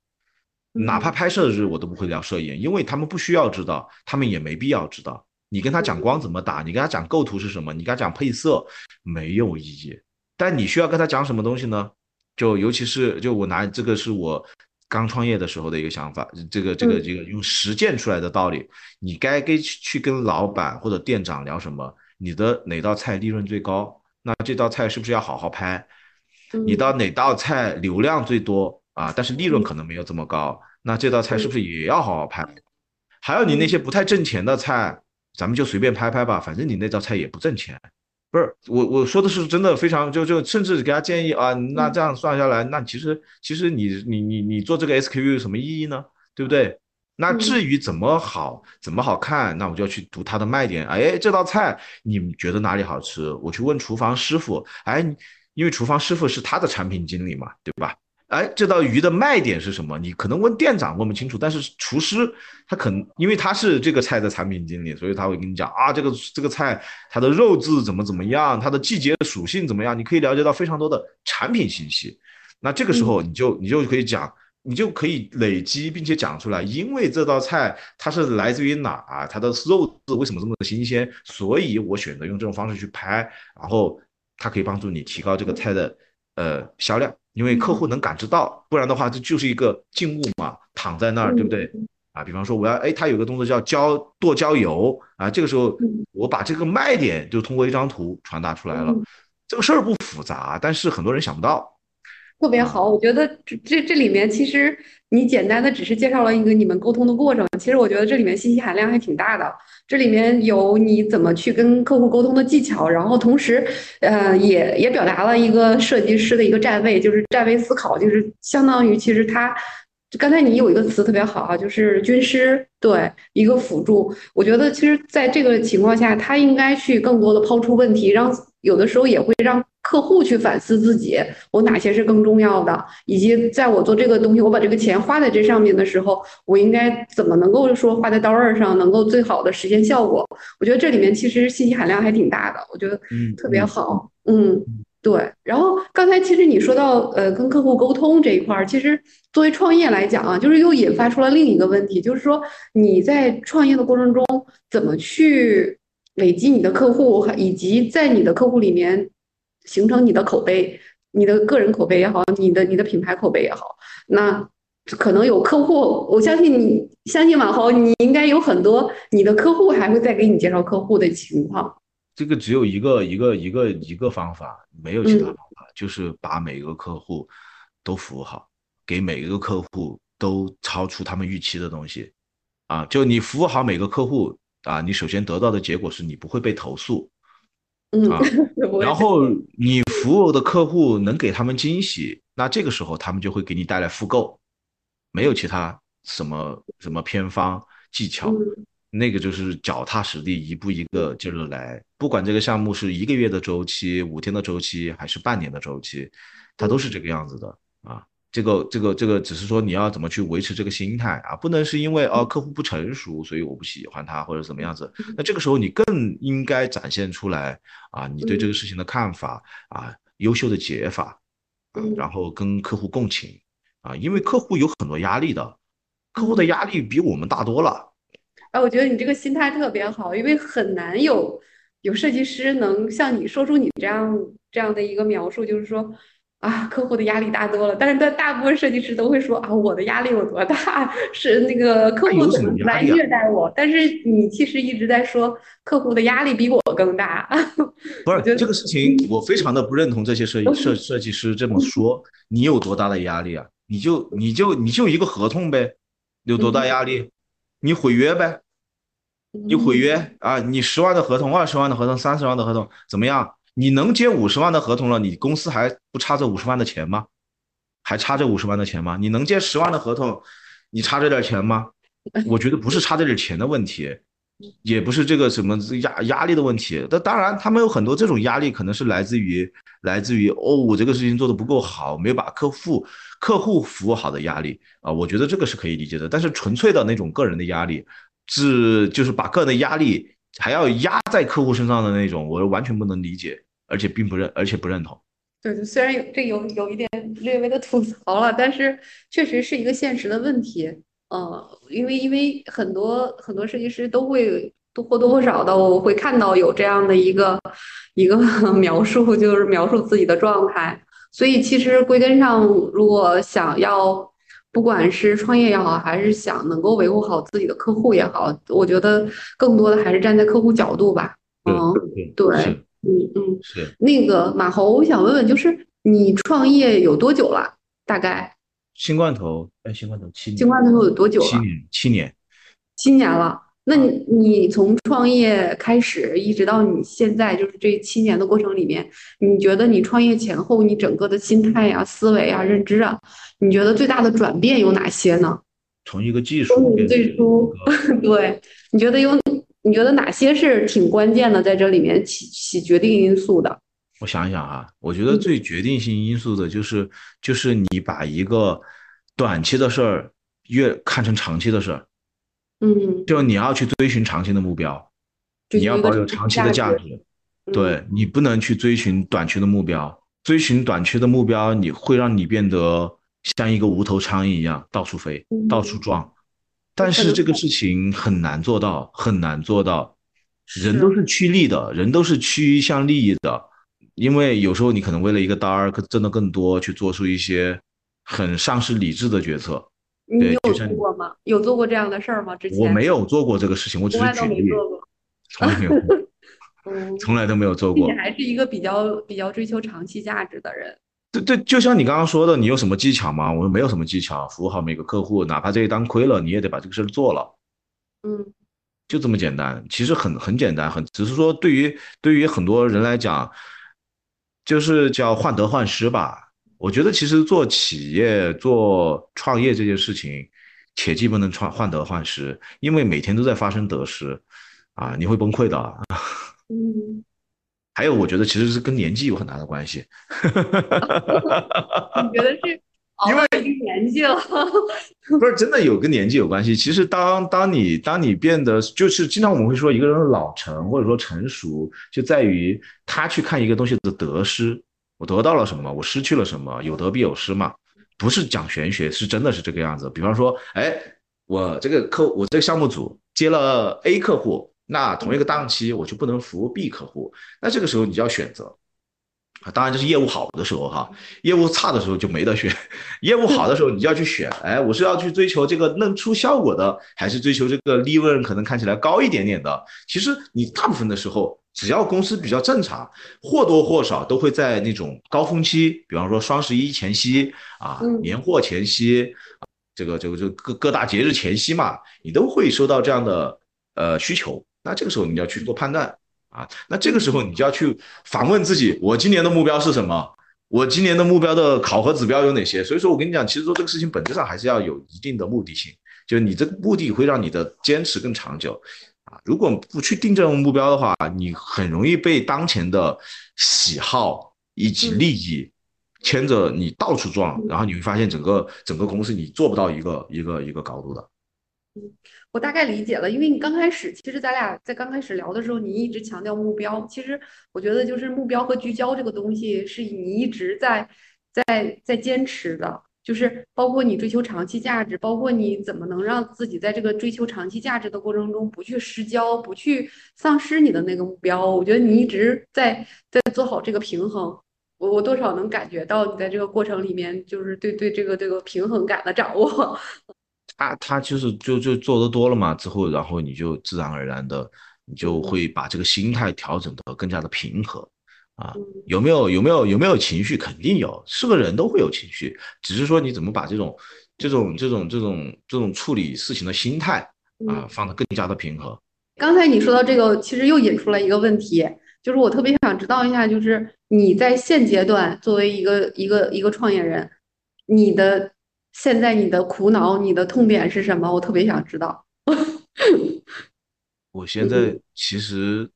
哪怕拍摄日我都不会聊摄影，因为他们不需要知道，他们也没必要知道。你跟他讲光怎么打，你跟他讲构图是什么，你跟他讲配色没有意义。但你需要跟他讲什么东西呢？就尤其是就我拿这个是我刚创业的时候的一个想法，这个这个这个用实践出来的道理，你该跟去跟老板或者店长聊什么？你的哪道菜利润最高？那这道菜是不是要好好拍？你到哪道菜流量最多啊？但是利润可能没有这么高，那这道菜是不是也要好好拍？还有你那些不太挣钱的菜，咱们就随便拍拍吧，反正你那道菜也不挣钱。不是我我说的是真的非常就就甚至给他建议啊，那这样算下来，那其实其实你你你你做这个 SKU 有什么意义呢？对不对？那至于怎么好，怎么好看，那我就要去读它的卖点。哎，这道菜你们觉得哪里好吃？我去问厨房师傅。哎，因为厨房师傅是他的产品经理嘛，对吧？哎，这道鱼的卖点是什么？你可能问店长问不清楚，但是厨师他可能因为他是这个菜的产品经理，所以他会跟你讲啊，这个这个菜它的肉质怎么怎么样，它的季节属性怎么样，你可以了解到非常多的产品信息。那这个时候你就你就可以讲，你就可以累积并且讲出来，因为这道菜它是来自于哪，它的肉质为什么这么的新鲜，所以我选择用这种方式去拍，然后它可以帮助你提高这个菜的呃销量。因为客户能感知到，不然的话这就是一个静物嘛，躺在那儿，对不对？啊，比方说我要，哎，他有个动作叫浇剁椒油啊，这个时候我把这个卖点就通过一张图传达出来了，这个事儿不复杂，但是很多人想不到。特别好，我觉得这这这里面其实你简单的只是介绍了一个你们沟通的过程，其实我觉得这里面信息含量还挺大的。这里面有你怎么去跟客户沟通的技巧，然后同时，呃，也也表达了一个设计师的一个站位，就是站位思考，就是相当于其实他刚才你有一个词特别好啊，就是军师，对，一个辅助。我觉得其实在这个情况下，他应该去更多的抛出问题，让有的时候也会让。客户去反思自己，我哪些是更重要的，以及在我做这个东西，我把这个钱花在这上面的时候，我应该怎么能够说花在刀刃上，能够最好的实现效果？我觉得这里面其实信息含量还挺大的，我觉得特别好。嗯，对。然后刚才其实你说到呃跟客户沟通这一块儿，其实作为创业来讲啊，就是又引发出了另一个问题，就是说你在创业的过程中怎么去累积你的客户，以及在你的客户里面。形成你的口碑，你的个人口碑也好，你的你的品牌口碑也好，那可能有客户，我相信你，相信往后，你应该有很多你的客户还会再给你介绍客户的情况。这个只有一个一个一个一个方法，没有其他方法，就是把每个客户都服务好，给每一个客户都超出他们预期的东西啊！就你服务好每个客户啊，你首先得到的结果是你不会被投诉。啊，然后你服务的客户能给他们惊喜，那这个时候他们就会给你带来复购，没有其他什么什么偏方技巧，那个就是脚踏实地，一步一个劲儿来。不管这个项目是一个月的周期、五天的周期，还是半年的周期，它都是这个样子的啊。这个这个这个只是说你要怎么去维持这个心态啊，不能是因为哦客户不成熟，所以我不喜欢他或者怎么样子。那这个时候你更应该展现出来啊，你对这个事情的看法啊，优秀的解法啊，然后跟客户共情啊，因为客户有很多压力的，客户的压力比我们大多了。哎，我觉得你这个心态特别好，因为很难有有设计师能像你说出你这样这样的一个描述，就是说。啊，客户的压力大多了，但是，大大部分设计师都会说啊，我的压力有多大？是那个客户怎么来虐待我？但是你其实一直在说客户的压力比我更大。不是这个事情，我非常的不认同这些设计 设设计师这么说。你有多大的压力啊？你就你就你就一个合同呗，有多大压力？你毁约呗，你毁约啊？你十万的合同，二十万的合同，三十万的合同，怎么样？你能接五十万的合同了，你公司还不差这五十万的钱吗？还差这五十万的钱吗？你能接十万的合同，你差这点钱吗？我觉得不是差这点钱的问题，也不是这个什么压压力的问题。那当然，他们有很多这种压力，可能是来自于来自于哦，我这个事情做的不够好，没有把客户客户服务好的压力啊。我觉得这个是可以理解的。但是纯粹的那种个人的压力，是就是把个人的压力还要压在客户身上的那种，我完全不能理解。而且并不认，而且不认同。对，虽然有这有有一点略微的吐槽了，但是确实是一个现实的问题。呃，因为因为很多很多设计师都会都或多或少的，我会看到有这样的一个一个 描述，就是描述自己的状态。所以其实归根上，如果想要不管是创业也好，还是想能够维护好自己的客户也好，我觉得更多的还是站在客户角度吧。嗯，对。嗯嗯，是那个马猴，我想问问，就是你创业有多久了？大概新罐头，哎，新罐头七年，新罐头有多久了？七年，七年，七年了。那你你从创业开始，一直到你现在，就是这七年的过程里面，你觉得你创业前后，你整个的心态呀、思维啊、认知啊，你觉得最大的转变有哪些呢？从一个技术，最初，对，你觉得有？你觉得哪些是挺关键的，在这里面起起决定因素的？我想一想啊，我觉得最决定性因素的就是，就是你把一个短期的事儿越看成长期的事儿，嗯，就你要去追寻长期的目标，你要保有长期的价值，对你不能去追寻短期的目标，追寻短期的目标，你会让你变得像一个无头苍蝇一样到处飞，到处撞，但是这个事情很难做到，很难做到，人都是趋利的，人都是趋向利益的。因为有时候你可能为了一个单儿，挣的更多，去做出一些很丧失理智的决策。你有做过吗？有做过这样的事儿吗？之前我没有做过这个事情，我只是举例。从来没有，嗯，从来都没有做过。你还是一个比较比较追求长期价值的人。对对，就像你刚刚说的，你有什么技巧吗？我说没有什么技巧，服务好每个客户，哪怕这一单亏了，你也得把这个事儿做了。嗯，就这么简单。其实很很简单，很只是说对于对于很多人来讲。就是叫患得患失吧。我觉得其实做企业、做创业这件事情，切记不能创患得患失，因为每天都在发生得失，啊，你会崩溃的。嗯。还有，我觉得其实是跟年纪有很大的关系。你觉得是？因为年纪了。不是真的有跟年纪有关系。其实当当你当你变得就是经常我们会说一个人的老成或者说成熟，就在于他去看一个东西的得失，我得到了什么，我失去了什么，有得必有失嘛，不是讲玄学，是真的是这个样子。比方说，哎，我这个客我这个项目组接了 A 客户，那同一个档期我就不能服务 B 客户，那这个时候你就要选择。啊当然，这是业务好的时候哈，业务差的时候就没得选。业务好的时候，你就要去选，哎，我是要去追求这个能出效果的，还是追求这个利润可能看起来高一点点的？其实你大部分的时候，只要公司比较正常，或多或少都会在那种高峰期，比方说双十一前夕啊，年货前夕，这个这个这各各大节日前夕嘛，你都会收到这样的呃需求。那这个时候你要去做判断。啊，那这个时候你就要去反问自己，我今年的目标是什么？我今年的目标的考核指标有哪些？所以说我跟你讲，其实做这个事情本质上还是要有一定的目的性，就是你这个目的会让你的坚持更长久。啊，如果不去定这种目标的话，你很容易被当前的喜好以及利益牵着你到处撞，然后你会发现整个整个公司你做不到一个一个一个高度的。我大概理解了，因为你刚开始，其实咱俩在刚开始聊的时候，你一直强调目标。其实我觉得，就是目标和聚焦这个东西，是你一直在在在坚持的，就是包括你追求长期价值，包括你怎么能让自己在这个追求长期价值的过程中不去失焦，不去丧失你的那个目标。我觉得你一直在在做好这个平衡，我我多少能感觉到你在这个过程里面，就是对对这个这个平衡感的掌握。他他就是就就做的多了嘛，之后然后你就自然而然的，你就会把这个心态调整的更加的平和，啊，有没有有没有有没有情绪？肯定有，是个人都会有情绪，只是说你怎么把这种这种这种这种这种处理事情的心态啊放得更加的平和。刚才你说到这个，其实又引出了一个问题，就是我特别想知道一下，就是你在现阶段作为一个一个一个创业人，你的。现在你的苦恼、你的痛点是什么？我特别想知道。我现在其实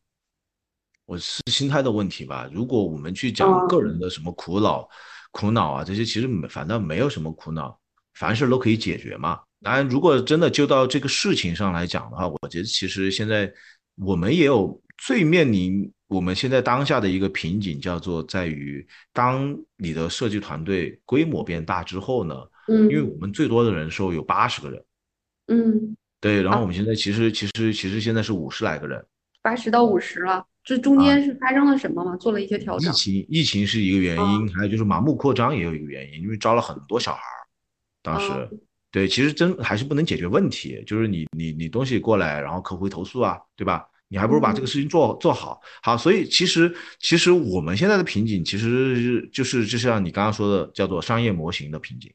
我是心态的问题吧。如果我们去讲个人的什么苦恼、苦恼啊这些，其实反倒没有什么苦恼，凡事都可以解决嘛。当然，如果真的就到这个事情上来讲的话，我觉得其实现在我们也有最面临我们现在当下的一个瓶颈，叫做在于当你的设计团队规模变大之后呢。嗯，因为我们最多的人数有八十个人，嗯，对，然后我们现在其实其实其实现在是五十来个人，八十到五十了，这中间是发生了什么吗？做了一些调整。疫情疫情是一个原因，还有就是盲目扩张也有一个原因，因为招了很多小孩儿，当时，对，其实真还是不能解决问题，就是你你你东西过来，然后客户会投诉啊，对吧？你还不如把这个事情做做好，好，所以其实其实我们现在的瓶颈，其实就是就像你刚刚说的，叫做商业模型的瓶颈。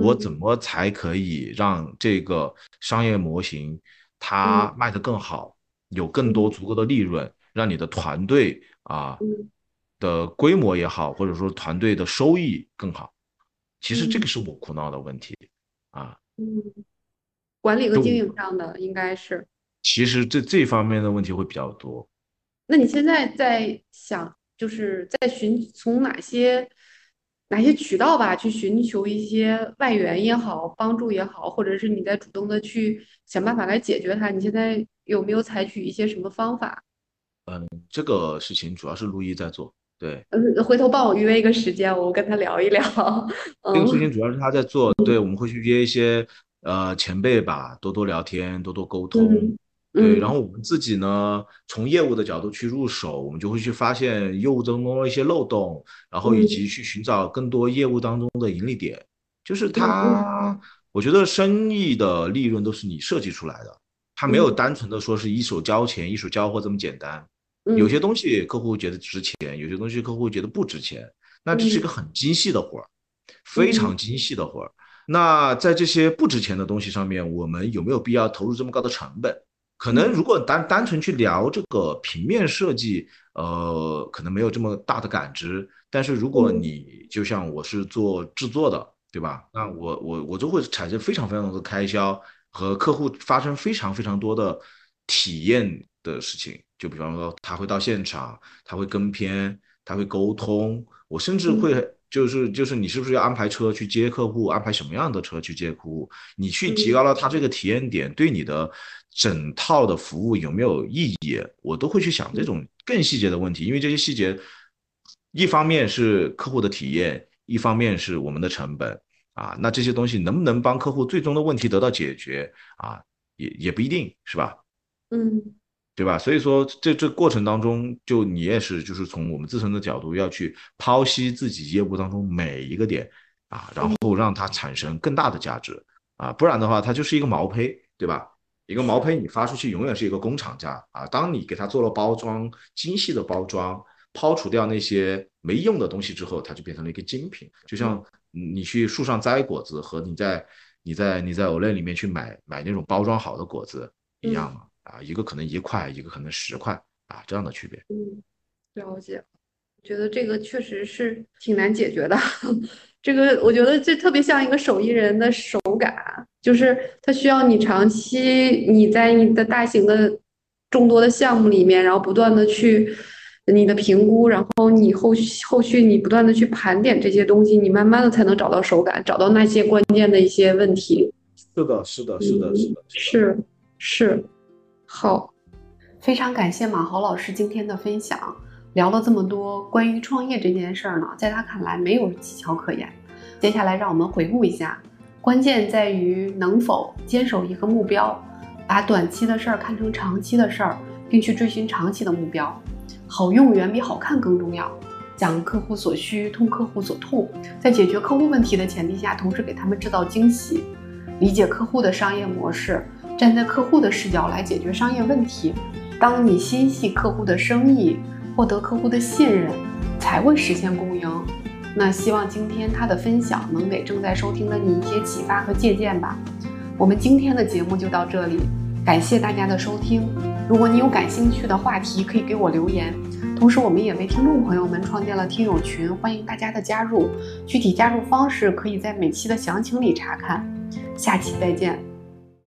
我怎么才可以让这个商业模型它卖得更好，有更多足够的利润，让你的团队啊的规模也好，或者说团队的收益更好？其实这个是我苦恼的问题啊。嗯，管理和经营上的应该是。其实这这方面的问题会比较多。那你现在在想？就是在寻从哪些哪些渠道吧，去寻求一些外援也好，帮助也好，或者是你在主动的去想办法来解决它。你现在有没有采取一些什么方法？嗯，这个事情主要是陆毅在做。对，嗯，回头帮我约一个时间，我跟他聊一聊。这个事情主要是他在做，对，我们会去约一些呃前辈吧，多多聊天，多多沟通。对，然后我们自己呢，从业务的角度去入手，我们就会去发现业务当中的一些漏洞，然后以及去寻找更多业务当中的盈利点。就是它，我觉得生意的利润都是你设计出来的，它没有单纯的说是一手交钱一手交货这么简单。有些东西客户觉得值钱，有些东西客户觉得不值钱，那这是一个很精细的活儿，非常精细的活儿。那在这些不值钱的东西上面，我们有没有必要投入这么高的成本？可能如果单单纯去聊这个平面设计，呃，可能没有这么大的感知。但是如果你就像我是做制作的，对吧？那我我我就会产生非常非常多的开销，和客户发生非常非常多的体验的事情。就比方说，他会到现场，他会跟片，他会沟通。我甚至会就是就是你是不是要安排车去接客户？安排什么样的车去接客户？你去提高了他这个体验点，对你的整套的服务有没有意义？我都会去想这种更细节的问题，因为这些细节，一方面是客户的体验，一方面是我们的成本啊。那这些东西能不能帮客户最终的问题得到解决啊？也也不一定是吧？嗯。对吧？所以说，这这过程当中，就你也是，就是从我们自身的角度要去剖析自己业务当中每一个点啊，然后让它产生更大的价值啊，不然的话，它就是一个毛坯，对吧？一个毛坯你发出去永远是一个工厂价啊。当你给它做了包装，精细的包装，抛除掉那些没用的东西之后，它就变成了一个精品。就像你去树上摘果子和你在你在你在 Olay 里面去买买那种包装好的果子一样嘛。啊，一个可能一块，一个可能十块啊，这样的区别。嗯，了解。觉得这个确实是挺难解决的。这个我觉得这特别像一个手艺人的手感，就是它需要你长期你在你的大型的众多的项目里面，然后不断的去你的评估，然后你后续后续你不断的去盘点这些东西，你慢慢的才能找到手感，找到那些关键的一些问题。是的，是的，是的，是的，是是。好，非常感谢马豪老师今天的分享，聊了这么多关于创业这件事儿呢，在他看来没有技巧可言。接下来让我们回顾一下，关键在于能否坚守一个目标，把短期的事儿看成长期的事儿，并去追寻长期的目标。好用远比好看更重要。讲客户所需，通客户所痛，在解决客户问题的前提下，同时给他们制造惊喜，理解客户的商业模式。站在客户的视角来解决商业问题。当你心系客户的生意，获得客户的信任，才会实现共赢。那希望今天他的分享能给正在收听的你一些启发和借鉴吧。我们今天的节目就到这里，感谢大家的收听。如果你有感兴趣的话题，可以给我留言。同时，我们也为听众朋友们创建了听友群，欢迎大家的加入。具体加入方式可以在每期的详情里查看。下期再见。